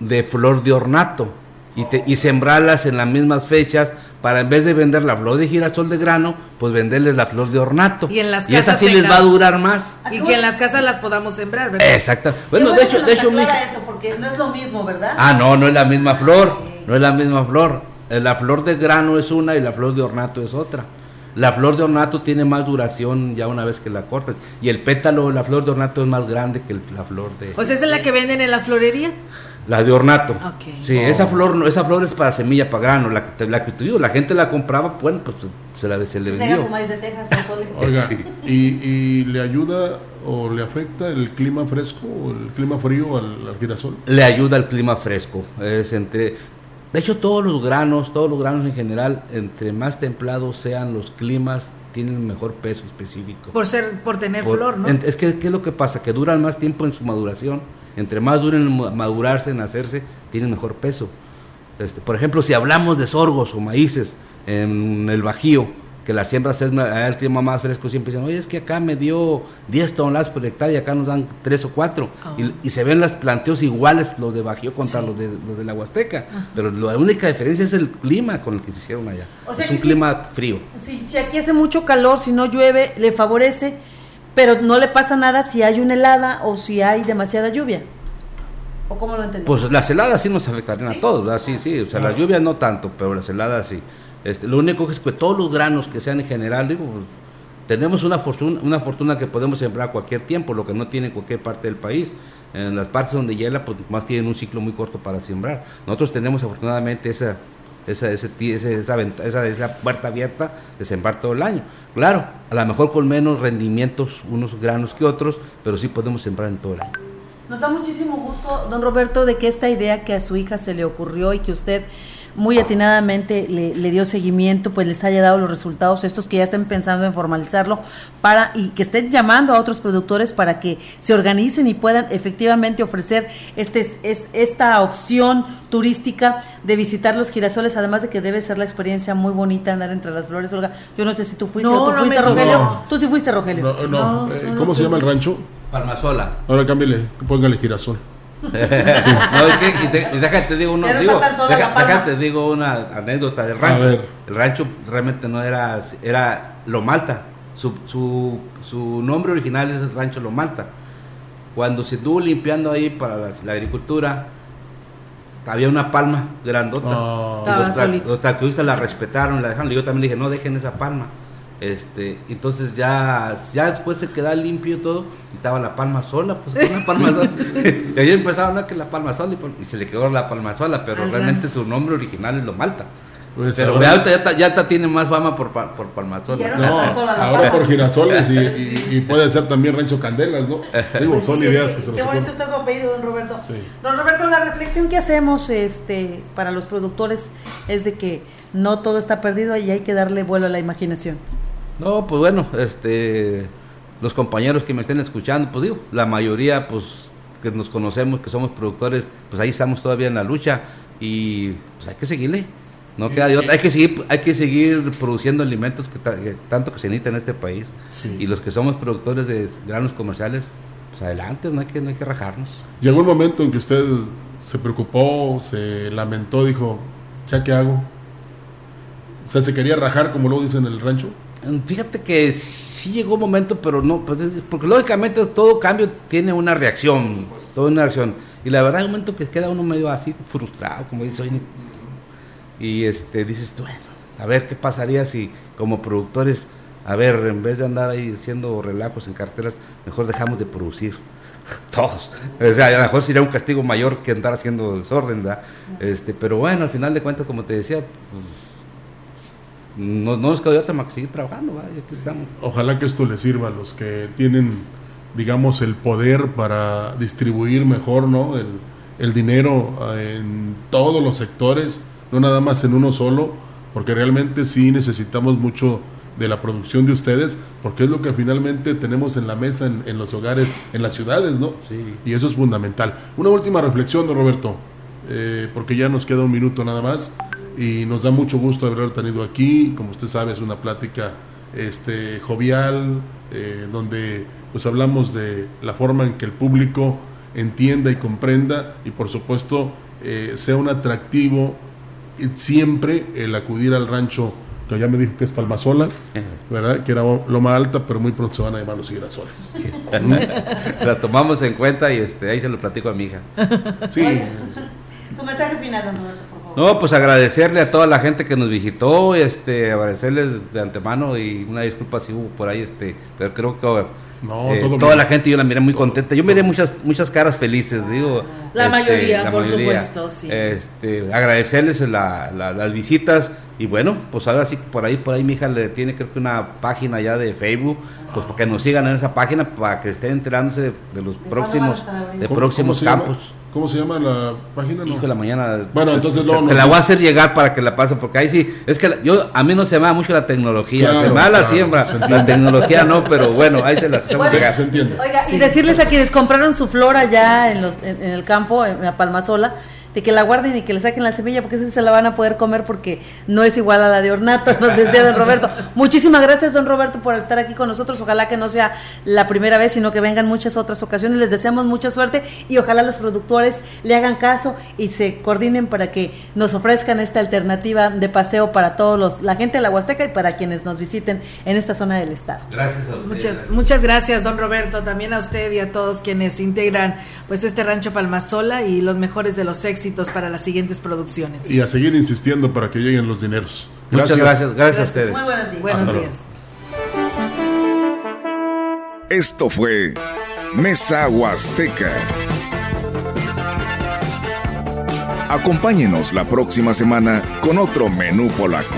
de flor de ornato y, te, y sembrarlas en las mismas fechas para en vez de vender la flor de girasol de grano, pues venderles la flor de ornato. Y en las casas. esa sí les va a durar más. Y que en las casas las podamos sembrar, ¿verdad? Exacto. Bueno, de hecho, de hecho, eso, porque no es lo mismo, ¿verdad? Ah, no, no es la misma flor. No es la misma flor. Eh, la flor de grano es una y la flor de ornato es otra. La flor de ornato tiene más duración ya una vez que la cortas. Y el pétalo de la flor de ornato es más grande que la flor de... ¿O sea, esa es la que venden en la florería? La de ornato. Sí, esa flor esa flor es para semilla, para grano. La que, la que la gente la compraba, bueno, pues se, la, se le vendió. Oiga, *laughs* ¿y, ¿y, le ayuda o le afecta el clima fresco o el clima frío al, al girasol? Le ayuda el clima fresco. Es entre, de hecho, todos los granos, todos los granos en general, entre más templados sean los climas, tienen mejor peso específico. Por ser, por tener flor, ¿no? Es que, ¿qué es lo que pasa? Que duran más tiempo en su maduración entre más duren en madurarse, en hacerse, tienen mejor peso. Este, por ejemplo, si hablamos de sorgos o maíces en el Bajío, que la siembra es el clima más fresco, siempre dicen, oye, es que acá me dio 10 toneladas por hectárea y acá nos dan 3 o 4. Ah. Y, se ven los planteos iguales, los de Bajío contra los, de, los de la Huasteca. Pero la única diferencia es el clima con el que se hicieron allá. es un clima frío. Si, si aquí hace mucho calor, si no llueve, le favorece pero no le pasa nada si hay una helada o si hay demasiada lluvia. ¿O cómo lo entendemos? Pues las heladas sí nos afectarían a todos, ¿verdad? Sí, sí, o sea, las lluvias no tanto, pero las heladas sí. Este, lo único es que todos los granos que sean en general, digo, pues, tenemos una fortuna, una fortuna que podemos sembrar a cualquier tiempo, lo que no tiene en cualquier parte del país. En las partes donde hiela, pues más tienen un ciclo muy corto para sembrar. Nosotros tenemos afortunadamente esa, esa, esa, esa, esa, puerta abierta de sembrar todo el año. Claro, a lo mejor con menos rendimientos unos granos que otros, pero sí podemos sembrar en todo el año. Nos da muchísimo gusto, don Roberto, de que esta idea que a su hija se le ocurrió y que usted muy atinadamente le, dio seguimiento, pues les haya dado los resultados estos que ya estén pensando en formalizarlo para y que estén llamando a otros productores para que se organicen y puedan efectivamente ofrecer este es, esta opción turística de visitar los girasoles, además de que debe ser la experiencia muy bonita andar entre las flores. Olga, yo no sé si tú fuiste o tú fuiste, Rogelio. Tú sí fuiste, Rogelio. No, eh, ¿Cómo se llama el rancho? Palmasola. Ahora cámbiale, póngale girasol. No, es que, y, déjate digo, uno, digo, déjate digo una anécdota del rancho. El rancho realmente no era, era Lo Malta. Su, su, su nombre original es el rancho Lo Malta. Cuando se estuvo limpiando ahí para la, agricultura, había una palma grandota. Oh. Los, tractoristas la respetaron, la dejaron. Y yo también dije, no dejen esa palma. Este, entonces ya, ya después se quedaba limpio todo y estaba la palma sola, pues una palma sola. *laughs* y ahí empezaron a que la palma sola y, se le quedó la palma sola, pero realmente su nombre original es lo Malta. Pues pero ya, ya, tiene más fama por, por Palmasola. No, ahora por girasoles *laughs* y, puede ser también Rancho Candelas, ¿no? *laughs* Digo, son ideas que se Qué bonito está su apellido, don Roberto. Don Roberto, la reflexión que hacemos este, para los productores es de que no todo está perdido y hay que darle vuelo a la imaginación. No, pues bueno, este, los compañeros que me estén escuchando, pues digo, la mayoría, pues que nos conocemos, que somos productores, pues ahí estamos todavía en la lucha y pues hay que seguirle. No queda de otra. Hay que seguir, hay que seguir produciendo alimentos que, tanto que se necesita en este país. Y los que somos productores de granos comerciales, pues adelante, no hay que, no hay que rajarnos. Llegó un momento en que usted se preocupó, se lamentó, dijo, ¿ya qué hago? O sea, se quería rajar, como luego dicen en el rancho. Fíjate que sí llegó un momento, pero no, pues porque lógicamente todo cambio tiene una reacción, toda una reacción. Y la verdad hay un momento que queda uno medio así frustrado, como dice, y este dices, bueno, a ver qué pasaría si como productores, a ver, en vez de andar ahí haciendo relajos en carteras, mejor dejamos de producir. *laughs* Todos. O sea, a lo mejor sería un castigo mayor que andar haciendo desorden, ¿verdad? Este, pero bueno, al final de cuentas, como te decía, pues, no, nos quedó otra más que seguir trabajando, aquí estamos. Ojalá que esto le sirva a los que tienen, digamos, el poder para distribuir mejor ¿no? el, el dinero eh, en todos los sectores, no nada más en uno solo, porque realmente sí necesitamos mucho de la producción de ustedes, porque es lo que finalmente tenemos en la mesa, en, los hogares, en las ciudades, ¿no? Sí. Y eso es fundamental. Una última reflexión, don Roberto, eh, porque ya nos queda un minuto nada más y nos da mucho gusto haber tenido aquí. Como usted sabe, es una plática este, jovial, eh, donde pues hablamos de la forma en que el público entienda y comprenda y por supuesto eh, sea un atractivo siempre el acudir al rancho que ya me dijo que es Palmasola, ¿verdad? Que era lo más alta, pero muy pronto se van a llamar los girasoles. *laughs* la tomamos en cuenta y este, ahí se lo platico a mi hija. Sí. Su mensaje final, don Roberto. No, pues agradecerle a toda la gente que nos visitó, este, agradecerles de antemano y una disculpa si hubo por ahí, este, pero creo que eh, toda la gente yo la miré muy contenta. Yo miré muchas muchas caras felices, digo. La este, mayoría, por supuesto, sí. Este, agradecerles las visitas y bueno, pues ahora sí por ahí por ahí mi hija le tiene creo que una página ya de Facebook, pues para que nos sigan en esa página para que estén enterándose de, los próximos de próximos campos. ¿Cómo se llama la página? Hijo de la mañana. Bueno, entonces luego. Te, la voy a hacer llegar para que la pase, porque ahí sí. Es que yo a mí no se me da mucho la tecnología. se me da la siembra. La tecnología no, pero bueno, ahí se las hacemos llegar. Se entiende. Oiga, y decirles a quienes compraron su flor allá en, los, en, en el campo, en la Palmasola de que la guarden y que le saquen la semilla, porque esa se la van a poder comer porque no es igual a la de ornato, nos decía don Roberto. Muchísimas gracias, don Roberto, por estar aquí con nosotros. Ojalá que no sea la primera vez, sino que vengan muchas otras ocasiones. Les deseamos mucha suerte y ojalá los productores le hagan caso y se coordinen para que nos ofrezcan esta alternativa de paseo para todos los, la gente de la Huasteca y para quienes nos visiten en esta zona del estado. Gracias a Muchas, muchas gracias, don Roberto, también a usted y a todos quienes integran pues este rancho Palmasola y los mejores de los éxitos para las siguientes producciones. Y a seguir insistiendo para que lleguen los dineros. Muchas gracias, gracias, a ustedes. Muy buenos días. Buenos días. Esto fue Mesa Huasteca. Acompáñenos la próxima semana con otro menú polaco.